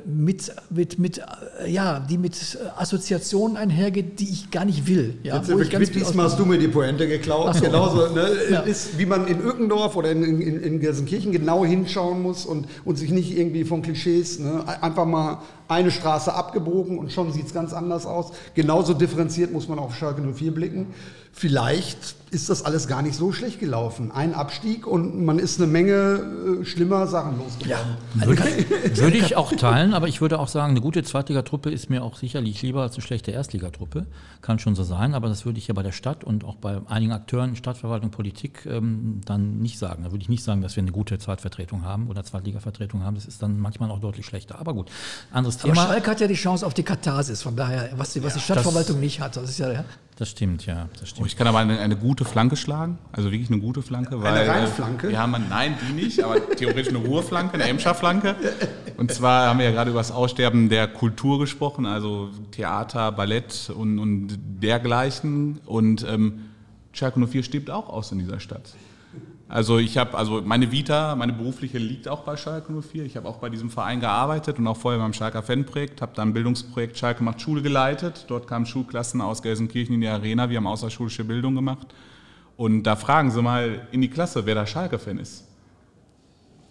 mit, mit, mit, äh, ja, die mit Assoziationen einhergeht, die ich gar nicht will. Ja, Jetzt, wo ich ganz diesmal hast du mir die Pointe geklaut. So. Genauso, ne, ja. ist, wie man in Ückendorf oder in, in, in Gelsenkirchen genau hinschauen muss und, und sich nicht irgendwie von Klischees, ne, einfach mal eine Straße abgebogen und schon sieht es ganz anders aus. Genauso differenziert muss man auf Schalke 04 blicken. Vielleicht ist das alles gar nicht so schlecht gelaufen. Ein Abstieg und man ist eine Menge äh, schlimmer Sachen losgeworden. Ja, würde, würde ich auch teilen, aber ich würde auch sagen, eine gute Zweitligatruppe ist mir auch sicherlich lieber als eine schlechte Erstligatruppe. Kann schon so sein, aber das würde ich ja bei der Stadt und auch bei einigen Akteuren, Stadtverwaltung, Politik ähm, dann nicht sagen. Da würde ich nicht sagen, dass wir eine gute Zweitvertretung haben oder Zweitligavertretung haben. Das ist dann manchmal auch deutlich schlechter. Aber gut, anderes Thema. Aber Schalke hat ja die Chance auf die Katharsis, von daher, was die, was die Stadtverwaltung nicht hat. Das ist ja, ja das stimmt, ja. Das stimmt. Oh, ich kann aber eine, eine, gute Flanke schlagen, also wirklich eine gute Flanke. Weil, eine Rheinflanke? Wir haben, nein, die nicht, aber theoretisch eine Ruhrflanke, eine Emscher Flanke. Und zwar haben wir ja gerade über das Aussterben der Kultur gesprochen, also Theater, Ballett und, und dergleichen. Und ähm, Schalke 04 stirbt auch aus in dieser Stadt. Also ich habe, also meine Vita, meine berufliche liegt auch bei Schalke 04. Ich habe auch bei diesem Verein gearbeitet und auch vorher beim Schalker Fanprojekt, habe dann Bildungsprojekt Schalke macht Schule geleitet. Dort kamen Schulklassen aus Gelsenkirchen in die Arena, wir haben außerschulische Bildung gemacht. Und da fragen Sie mal in die Klasse, wer da Schalke-Fan ist.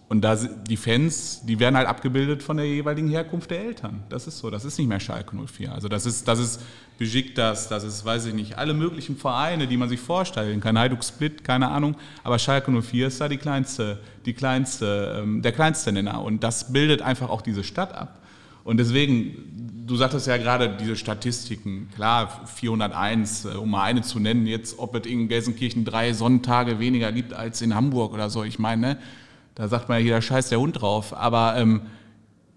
Und da die Fans, die werden halt abgebildet von der jeweiligen Herkunft der Eltern. Das ist so, das ist nicht mehr Schalke 04. Also das ist, das ist Besiktas, das ist, weiß ich nicht, alle möglichen Vereine, die man sich vorstellen kann. Hajduk Split, keine Ahnung. Aber Schalke 04 ist da die kleinste, die kleinste, ähm, der kleinste Nenner. Und das bildet einfach auch diese Stadt ab. Und deswegen, du sagtest ja gerade diese Statistiken, klar, 401, äh, um mal eine zu nennen, jetzt, ob es in Gelsenkirchen drei Sonntage weniger gibt als in Hamburg oder so. Ich meine, ne? Da sagt man ja, jeder scheißt der Hund drauf. Aber ähm,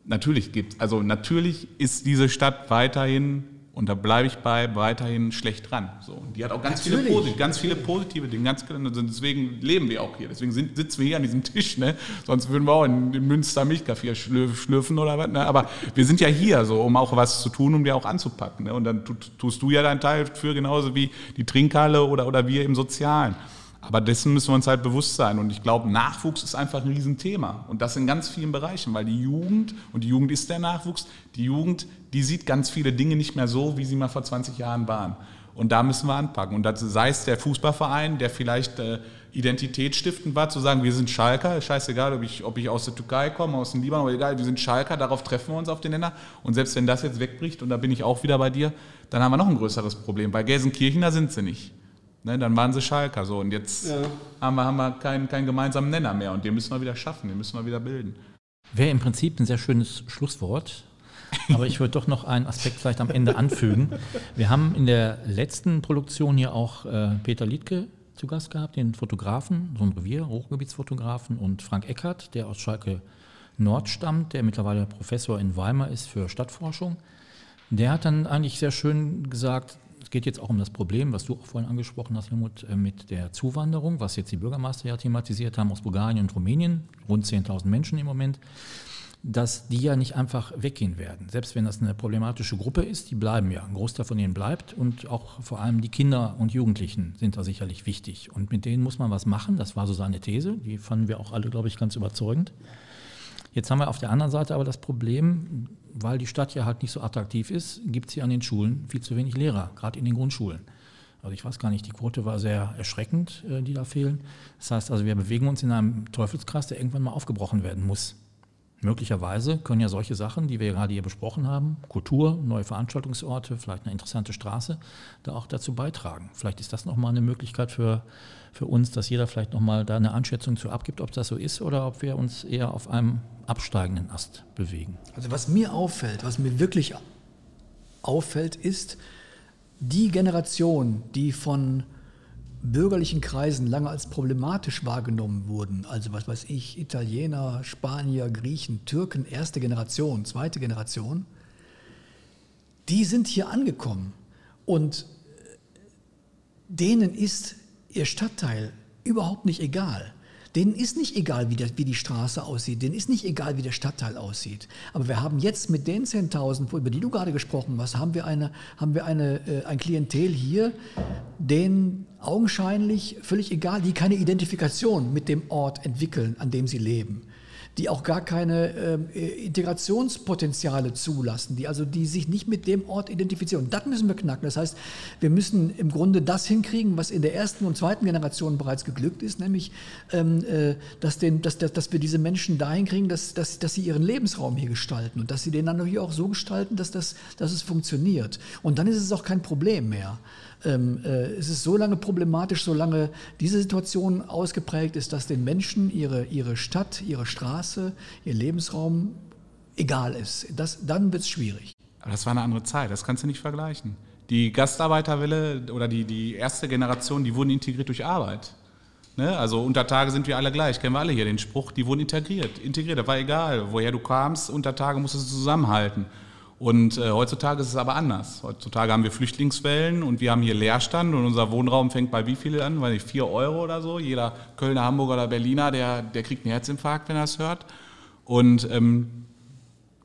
natürlich gibt also natürlich ist diese Stadt weiterhin, und da bleibe ich bei, weiterhin schlecht dran. So, und die hat auch ganz viele, ganz viele positive Dinge. Ganz, also deswegen leben wir auch hier. Deswegen sind, sitzen wir hier an diesem Tisch. Ne? Sonst würden wir auch in, in Münster Milchkaffee schlürfen oder was. Ne? Aber wir sind ja hier, so, um auch was zu tun, um dir auch anzupacken. Ne? Und dann tust du ja deinen Teil für genauso wie die Trinkhalle oder, oder wir im Sozialen. Aber dessen müssen wir uns halt bewusst sein. Und ich glaube, Nachwuchs ist einfach ein Riesenthema. Und das in ganz vielen Bereichen, weil die Jugend, und die Jugend ist der Nachwuchs, die Jugend, die sieht ganz viele Dinge nicht mehr so, wie sie mal vor 20 Jahren waren. Und da müssen wir anpacken. Und das sei es der Fußballverein, der vielleicht äh, identitätsstiftend war, zu sagen, wir sind Schalker, scheißegal, ob ich, ob ich aus der Türkei komme, aus dem Libanon, aber egal, wir sind Schalker, darauf treffen wir uns auf den Nenner. Und selbst wenn das jetzt wegbricht, und da bin ich auch wieder bei dir, dann haben wir noch ein größeres Problem. Bei Gelsenkirchen, da sind sie nicht. Ne, dann waren sie Schalker so und jetzt ja. haben wir, haben wir keinen, keinen gemeinsamen Nenner mehr und den müssen wir wieder schaffen, den müssen wir wieder bilden. Wäre im Prinzip ein sehr schönes Schlusswort, aber ich würde doch noch einen Aspekt vielleicht am Ende anfügen. Wir haben in der letzten Produktion hier auch äh, Peter Liedke zu Gast gehabt, den Fotografen, so ein Revier, Hochgebietsfotografen und Frank Eckert, der aus Schalke Nord stammt, der mittlerweile Professor in Weimar ist für Stadtforschung. Der hat dann eigentlich sehr schön gesagt, es geht jetzt auch um das Problem, was du auch vorhin angesprochen hast, Helmut, äh, mit der Zuwanderung, was jetzt die Bürgermeister ja thematisiert haben aus Bulgarien und Rumänien, rund 10.000 Menschen im Moment, dass die ja nicht einfach weggehen werden. Selbst wenn das eine problematische Gruppe ist, die bleiben ja. Ein Großteil von denen bleibt und auch vor allem die Kinder und Jugendlichen sind da sicherlich wichtig. Und mit denen muss man was machen. Das war so seine These. Die fanden wir auch alle, glaube ich, ganz überzeugend. Jetzt haben wir auf der anderen Seite aber das Problem, weil die Stadt ja halt nicht so attraktiv ist, gibt es hier an den Schulen viel zu wenig Lehrer, gerade in den Grundschulen. Also ich weiß gar nicht, die Quote war sehr erschreckend, äh, die da fehlen. Das heißt also, wir bewegen uns in einem Teufelskreis, der irgendwann mal aufgebrochen werden muss. Möglicherweise können ja solche Sachen, die wir gerade hier besprochen haben, Kultur, neue Veranstaltungsorte, vielleicht eine interessante Straße, da auch dazu beitragen. Vielleicht ist das nochmal eine Möglichkeit für, für uns, dass jeder vielleicht nochmal da eine Einschätzung zu abgibt, ob das so ist oder ob wir uns eher auf einem absteigenden Ast bewegen. Also was mir auffällt, was mir wirklich auffällt, ist die Generation, die von bürgerlichen Kreisen lange als problematisch wahrgenommen wurden, also was weiß ich, Italiener, Spanier, Griechen, Türken, erste Generation, zweite Generation, die sind hier angekommen und denen ist ihr Stadtteil überhaupt nicht egal. Denen ist nicht egal, wie, der, wie die Straße aussieht, denen ist nicht egal, wie der Stadtteil aussieht. Aber wir haben jetzt mit den 10.000, über die du gerade gesprochen hast, haben wir, eine, haben wir eine, äh, ein Klientel hier, denen augenscheinlich völlig egal, die keine Identifikation mit dem Ort entwickeln, an dem sie leben die auch gar keine ähm, äh, Integrationspotenziale zulassen, die also die sich nicht mit dem Ort identifizieren. Und das müssen wir knacken. Das heißt, wir müssen im Grunde das hinkriegen, was in der ersten und zweiten Generation bereits geglückt ist, nämlich, ähm, äh, dass, den, dass, dass, dass wir diese Menschen dahin kriegen, dass, dass, dass sie ihren Lebensraum hier gestalten und dass sie den dann hier auch so gestalten, dass, das, dass es funktioniert. Und dann ist es auch kein Problem mehr ähm, äh, es ist so lange problematisch, solange diese Situation ausgeprägt ist, dass den Menschen ihre, ihre Stadt, ihre Straße, ihr Lebensraum egal ist. Das, dann wird es schwierig. Aber das war eine andere Zeit, das kannst du nicht vergleichen. Die Gastarbeiterwelle oder die, die erste Generation, die wurden integriert durch Arbeit. Ne? Also unter Tage sind wir alle gleich, kennen wir alle hier den Spruch, die wurden integriert. Integriert, das war egal, woher du kamst, unter Tage musstest du zusammenhalten. Und äh, heutzutage ist es aber anders. Heutzutage haben wir Flüchtlingswellen und wir haben hier Leerstand und unser Wohnraum fängt bei wie viel an? Weiß nicht, vier Euro oder so. Jeder Kölner, Hamburger oder Berliner, der, der kriegt einen Herzinfarkt, wenn er es hört. Und ähm,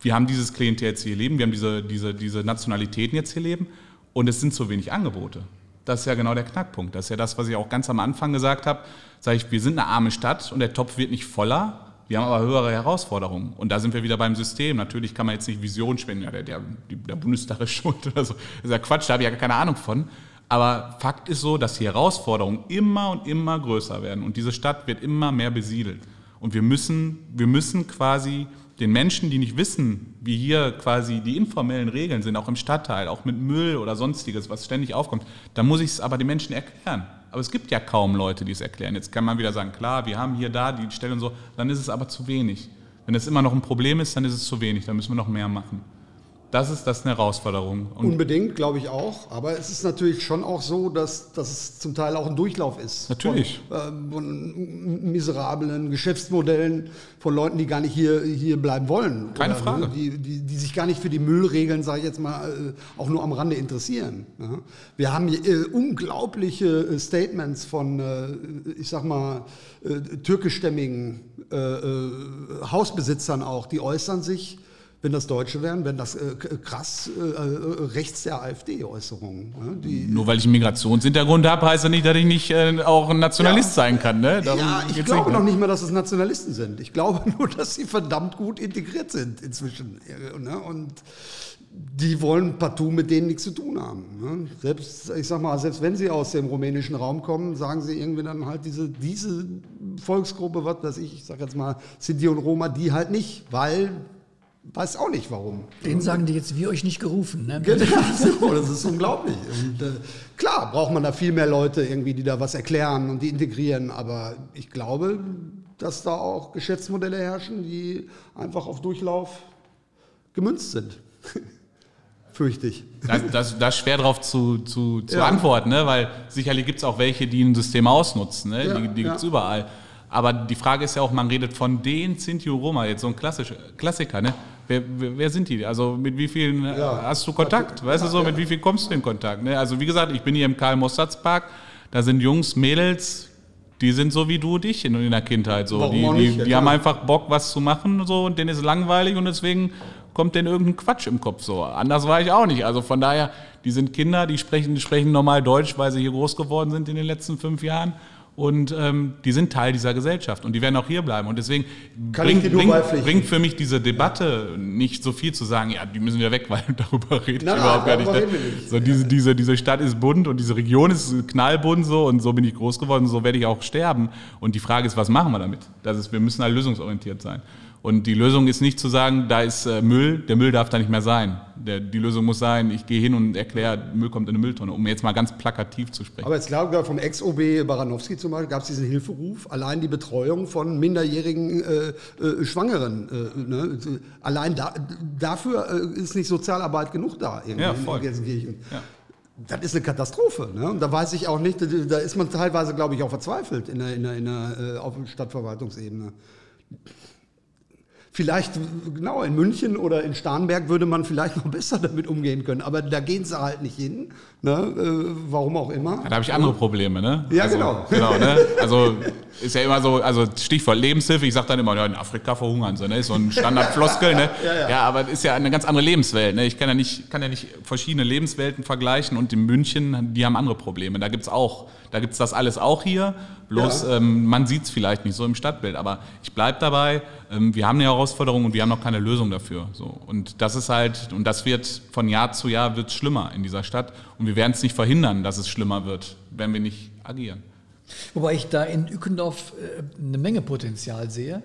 wir haben dieses Klientel jetzt hier leben, wir haben diese, diese, diese Nationalitäten jetzt hier leben und es sind zu wenig Angebote. Das ist ja genau der Knackpunkt. Das ist ja das, was ich auch ganz am Anfang gesagt habe. Sag ich, wir sind eine arme Stadt und der Topf wird nicht voller. Wir haben aber höhere Herausforderungen. Und da sind wir wieder beim System. Natürlich kann man jetzt nicht Vision spenden, ja, der, der, der Bundestag ist schuld oder so. Das ist ja Quatsch, da habe ich ja keine Ahnung von. Aber Fakt ist so, dass die Herausforderungen immer und immer größer werden. Und diese Stadt wird immer mehr besiedelt. Und wir müssen, wir müssen quasi den Menschen, die nicht wissen, wie hier quasi die informellen Regeln sind, auch im Stadtteil, auch mit Müll oder sonstiges, was ständig aufkommt, da muss ich es aber den Menschen erklären. Aber es gibt ja kaum Leute, die es erklären. Jetzt kann man wieder sagen, klar, wir haben hier da die Stelle und so, dann ist es aber zu wenig. Wenn es immer noch ein Problem ist, dann ist es zu wenig, dann müssen wir noch mehr machen. Das ist, das eine Herausforderung. Und Unbedingt, glaube ich auch. Aber es ist natürlich schon auch so, dass, dass es zum Teil auch ein Durchlauf ist. Natürlich. Von, äh, von miserablen Geschäftsmodellen, von Leuten, die gar nicht hier, hier bleiben wollen. Keine Oder, Frage. Die, die, die sich gar nicht für die Müllregeln, sage ich jetzt mal, äh, auch nur am Rande interessieren. Ja. Wir haben hier äh, unglaubliche äh, Statements von, äh, ich sag mal, äh, türkischstämmigen Hausbesitzern auch, die äußern sich wenn das Deutsche wären, wenn das äh, krass äh, äh rechts der AfD-Äußerungen. Ne? Nur weil ich einen Migrationshintergrund habe, heißt das nicht, dass ich nicht äh, auch ein Nationalist ja, sein kann. Ne? ja, ich glaube nicht, noch nicht mal, dass es Nationalisten sind. Ich glaube nur, dass sie verdammt gut integriert sind inzwischen. Ne? Und die wollen partout mit denen nichts zu tun haben. Ne? Selbst, ich sag mal, selbst wenn sie aus dem rumänischen Raum kommen, sagen sie irgendwie dann halt diese, diese Volksgruppe, was weiß ich, ich sag jetzt mal Sinti und Roma, die halt nicht, weil weiß auch nicht warum. Den sagen die jetzt, wir euch nicht gerufen. Ne? Genau, das ist unglaublich. Und, äh, klar, braucht man da viel mehr Leute irgendwie, die da was erklären und die integrieren, aber ich glaube, dass da auch Geschäftsmodelle herrschen, die einfach auf Durchlauf gemünzt sind. Fürchte ich. Das, das, das ist schwer darauf zu, zu, zu ja. antworten, ne? weil sicherlich gibt es auch welche, die ein System ausnutzen. Ne? Ja, die die gibt es ja. überall. Aber die Frage ist ja auch, man redet von den Sinti und Roma, jetzt so ein Klassiker, ne? Wer, wer, sind die? Also mit wie vielen äh, ja. hast du Kontakt? Weißt du so, mit wie vielen kommst du in Kontakt? Ne? Also wie gesagt, ich bin hier im Karl-Mossatz-Park, da sind Jungs, Mädels, die sind so wie du und ich in, in der Kindheit. So. die, die, die ja, haben einfach Bock, was zu machen so, und denen ist langweilig und deswegen kommt denen irgendein Quatsch im Kopf. So. Anders war ich auch nicht. Also von daher, die sind Kinder, die sprechen, die sprechen normal Deutsch, weil sie hier groß geworden sind in den letzten fünf Jahren und ähm, die sind Teil dieser Gesellschaft und die werden auch hier bleiben. Und deswegen bringt, bringt, bringt, für mich diese Debatte nicht so viel zu sagen, ja, die müssen ja weg, weil darüber rede ich nein, überhaupt nein, gar nicht. nicht. So, diese, diese, diese Stadt ist bunt und diese Region ist knallbunt so und so bin ich groß geworden, so werde ich auch sterben. Und die Frage ist, was machen wir damit? Das ist, wir müssen halt lösungsorientiert sein. Und die Lösung ist nicht zu sagen, da ist äh, Müll, der Müll darf da nicht mehr sein. Der, die Lösung muss sein, ich gehe hin und erkläre, Müll kommt in eine Mülltonne, um jetzt mal ganz plakativ zu sprechen. Aber jetzt glaube ich, vom Ex-OB Baranowski zum Beispiel gab es diesen Hilferuf, allein die Betreuung von minderjährigen äh, äh, Schwangeren. Äh, ne? Allein da, dafür äh, ist nicht Sozialarbeit genug da ja, voll. in Gelsenkirchen. Ja. Das ist eine Katastrophe. Ne? Und da weiß ich auch nicht, da ist man teilweise, glaube ich, auch verzweifelt in der, in der, in der, äh, auf Stadtverwaltungsebene. Vielleicht, genau, in München oder in Starnberg würde man vielleicht noch besser damit umgehen können. Aber da gehen sie halt nicht hin. Ne? Äh, warum auch immer. Ja, da habe ich andere Probleme, ne? Ja, also, genau. genau ne? Also ist ja immer so, also Stichwort Lebenshilfe, ich sage dann immer, ja, in Afrika verhungern sie, ne? Ist so ein Standardfloskel, ne? ja, ja. ja, aber ist ja eine ganz andere Lebenswelt. Ne? Ich kann ja, nicht, kann ja nicht verschiedene Lebenswelten vergleichen und in München, die haben andere Probleme. Da gibt es auch da gibt es das alles auch hier, bloß ja. ähm, man sieht es vielleicht nicht so im Stadtbild. Aber ich bleibe dabei, ähm, wir haben eine Herausforderung und wir haben noch keine Lösung dafür. So. Und das ist halt, und das wird von Jahr zu Jahr wird schlimmer in dieser Stadt. Und wir werden es nicht verhindern, dass es schlimmer wird, wenn wir nicht agieren. Wobei ich da in Ückendorf äh, eine Menge Potenzial sehe.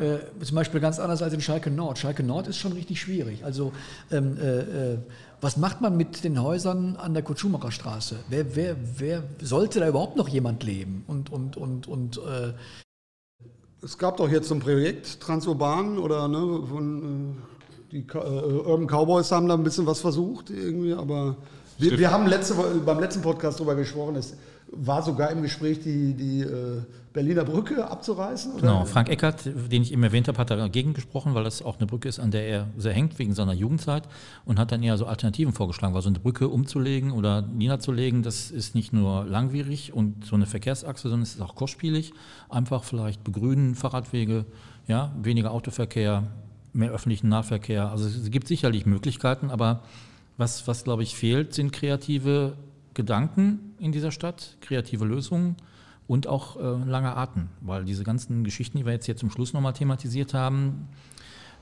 Äh, zum Beispiel ganz anders als in Schalke Nord. Schalke Nord ist schon richtig schwierig. Also ähm, äh, äh was macht man mit den Häusern an der Kutschumacher Straße? Wer, wer, wer sollte da überhaupt noch jemand leben? Und, und, und, und äh es gab doch jetzt so ein Projekt, Transurban oder ne, von äh, die Urban Cowboys haben da ein bisschen was versucht, irgendwie, aber wir, wir haben letzte, beim letzten Podcast darüber gesprochen, es war sogar im Gespräch die, die äh, Berliner Brücke abzureißen? Oder? Genau, Frank Eckert, den ich eben erwähnt habe, hat dagegen gesprochen, weil das auch eine Brücke ist, an der er sehr hängt wegen seiner Jugendzeit und hat dann eher so Alternativen vorgeschlagen, weil so eine Brücke umzulegen oder niederzulegen, das ist nicht nur langwierig und so eine Verkehrsachse, sondern es ist auch kostspielig. Einfach vielleicht begrünen, Fahrradwege, ja, weniger Autoverkehr, mehr öffentlichen Nahverkehr. Also es gibt sicherlich Möglichkeiten, aber was, was glaube ich fehlt, sind kreative Gedanken in dieser Stadt, kreative Lösungen und auch äh, langer Atem, weil diese ganzen Geschichten, die wir jetzt hier zum Schluss nochmal thematisiert haben,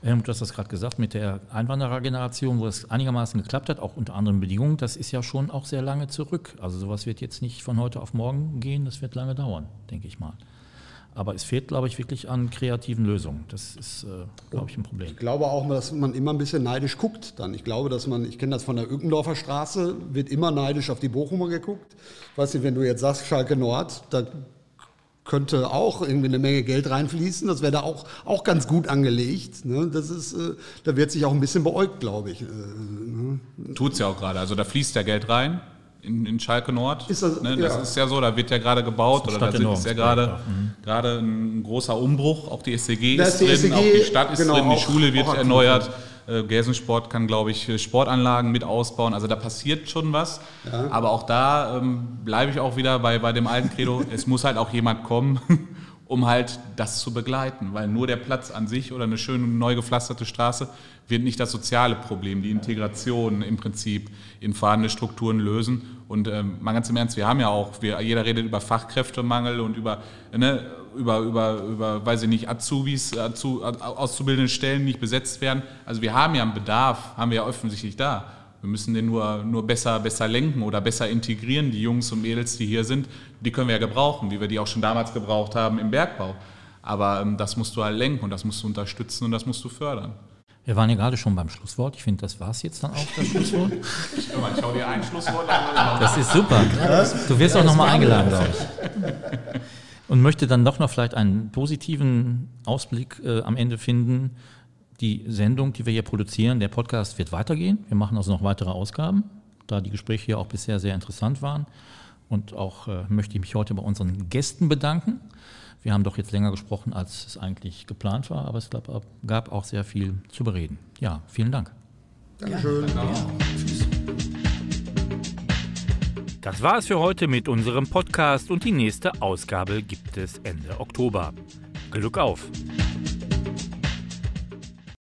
ähm, du hast das gerade gesagt mit der Einwanderergeneration, wo es einigermaßen geklappt hat, auch unter anderen Bedingungen, das ist ja schon auch sehr lange zurück. Also sowas wird jetzt nicht von heute auf morgen gehen, das wird lange dauern, denke ich mal. Aber es fehlt, glaube ich, wirklich an kreativen Lösungen. Das ist, äh, glaube ich, ein Problem. Ich glaube auch, dass man immer ein bisschen neidisch guckt dann. Ich glaube, dass man, ich kenne das von der Ückendorfer Straße, wird immer neidisch auf die Bochumer geguckt. Weißt du, wenn du jetzt sagst, Schalke Nord, da könnte auch irgendwie eine Menge Geld reinfließen. Das wäre da auch, auch ganz gut angelegt. Ne? Das ist, äh, da wird sich auch ein bisschen beäugt, glaube ich. Äh, ne? Tut es ja auch gerade. Also da fließt ja Geld rein in, in Schalke Nord. Ist das, ne, das ja. ist ja so, da wird ja gerade gebaut oder da Stadt ist ja gerade Mhm. gerade ein großer Umbruch. Auch die SCG Da ist drin, SCG, auch die Stadt ist genau, drin, die auch- Schule wird erneuert. Äh, Gelsensport kann, glaube ich, Sportanlagen mit ausbauen. Also da passiert schon was. Aber auch da ähm, bleibe ich auch wieder bei, bei dem alten Credo, es muss halt auch jemand kommen, um halt das zu begleiten. Weil nur der Platz an sich oder eine schöne neu gepflasterte Straße wird nicht das soziale Problem, die Integration im Prinzip in vorhandene Strukturen lösen. Und ähm, mal ganz im Ernst, wir haben ja auch, wir, jeder redet über Fachkräftemangel und über, ne, über, über, über, weiß ich nicht, Azubis, Azu, auszubildende Stellen die nicht besetzt werden. Also wir haben ja einen Bedarf, haben wir ja offensichtlich da. Wir müssen den nur, nur besser, besser lenken oder besser integrieren, die Jungs und Mädels, die hier sind. Die können wir ja gebrauchen, wie wir die auch schon damals gebraucht haben im Bergbau. Aber ähm, das musst du halt lenken und das musst du unterstützen und das musst du fördern. Wir waren ja gerade schon beim Schlusswort. Ich finde, das war es jetzt dann auch, das Schlusswort. Mal, schau dir ein Schlusswort an. Das ist super. Du wirst auch nochmal eingeladen, glaube ich. Und möchte dann doch noch vielleicht einen positiven Ausblick äh, am Ende finden. Die Sendung, die wir hier produzieren, der Podcast wird weitergehen. Wir machen also noch weitere Ausgaben, da die Gespräche hier auch bisher sehr interessant waren. Und auch äh, möchte ich mich heute bei unseren Gästen bedanken. Wir haben doch jetzt länger gesprochen, als es eigentlich geplant war, aber es gab, gab auch sehr viel zu bereden. Ja, vielen Dank. Dankeschön. Das war es für heute mit unserem Podcast und die nächste Ausgabe gibt es Ende Oktober. Glück auf!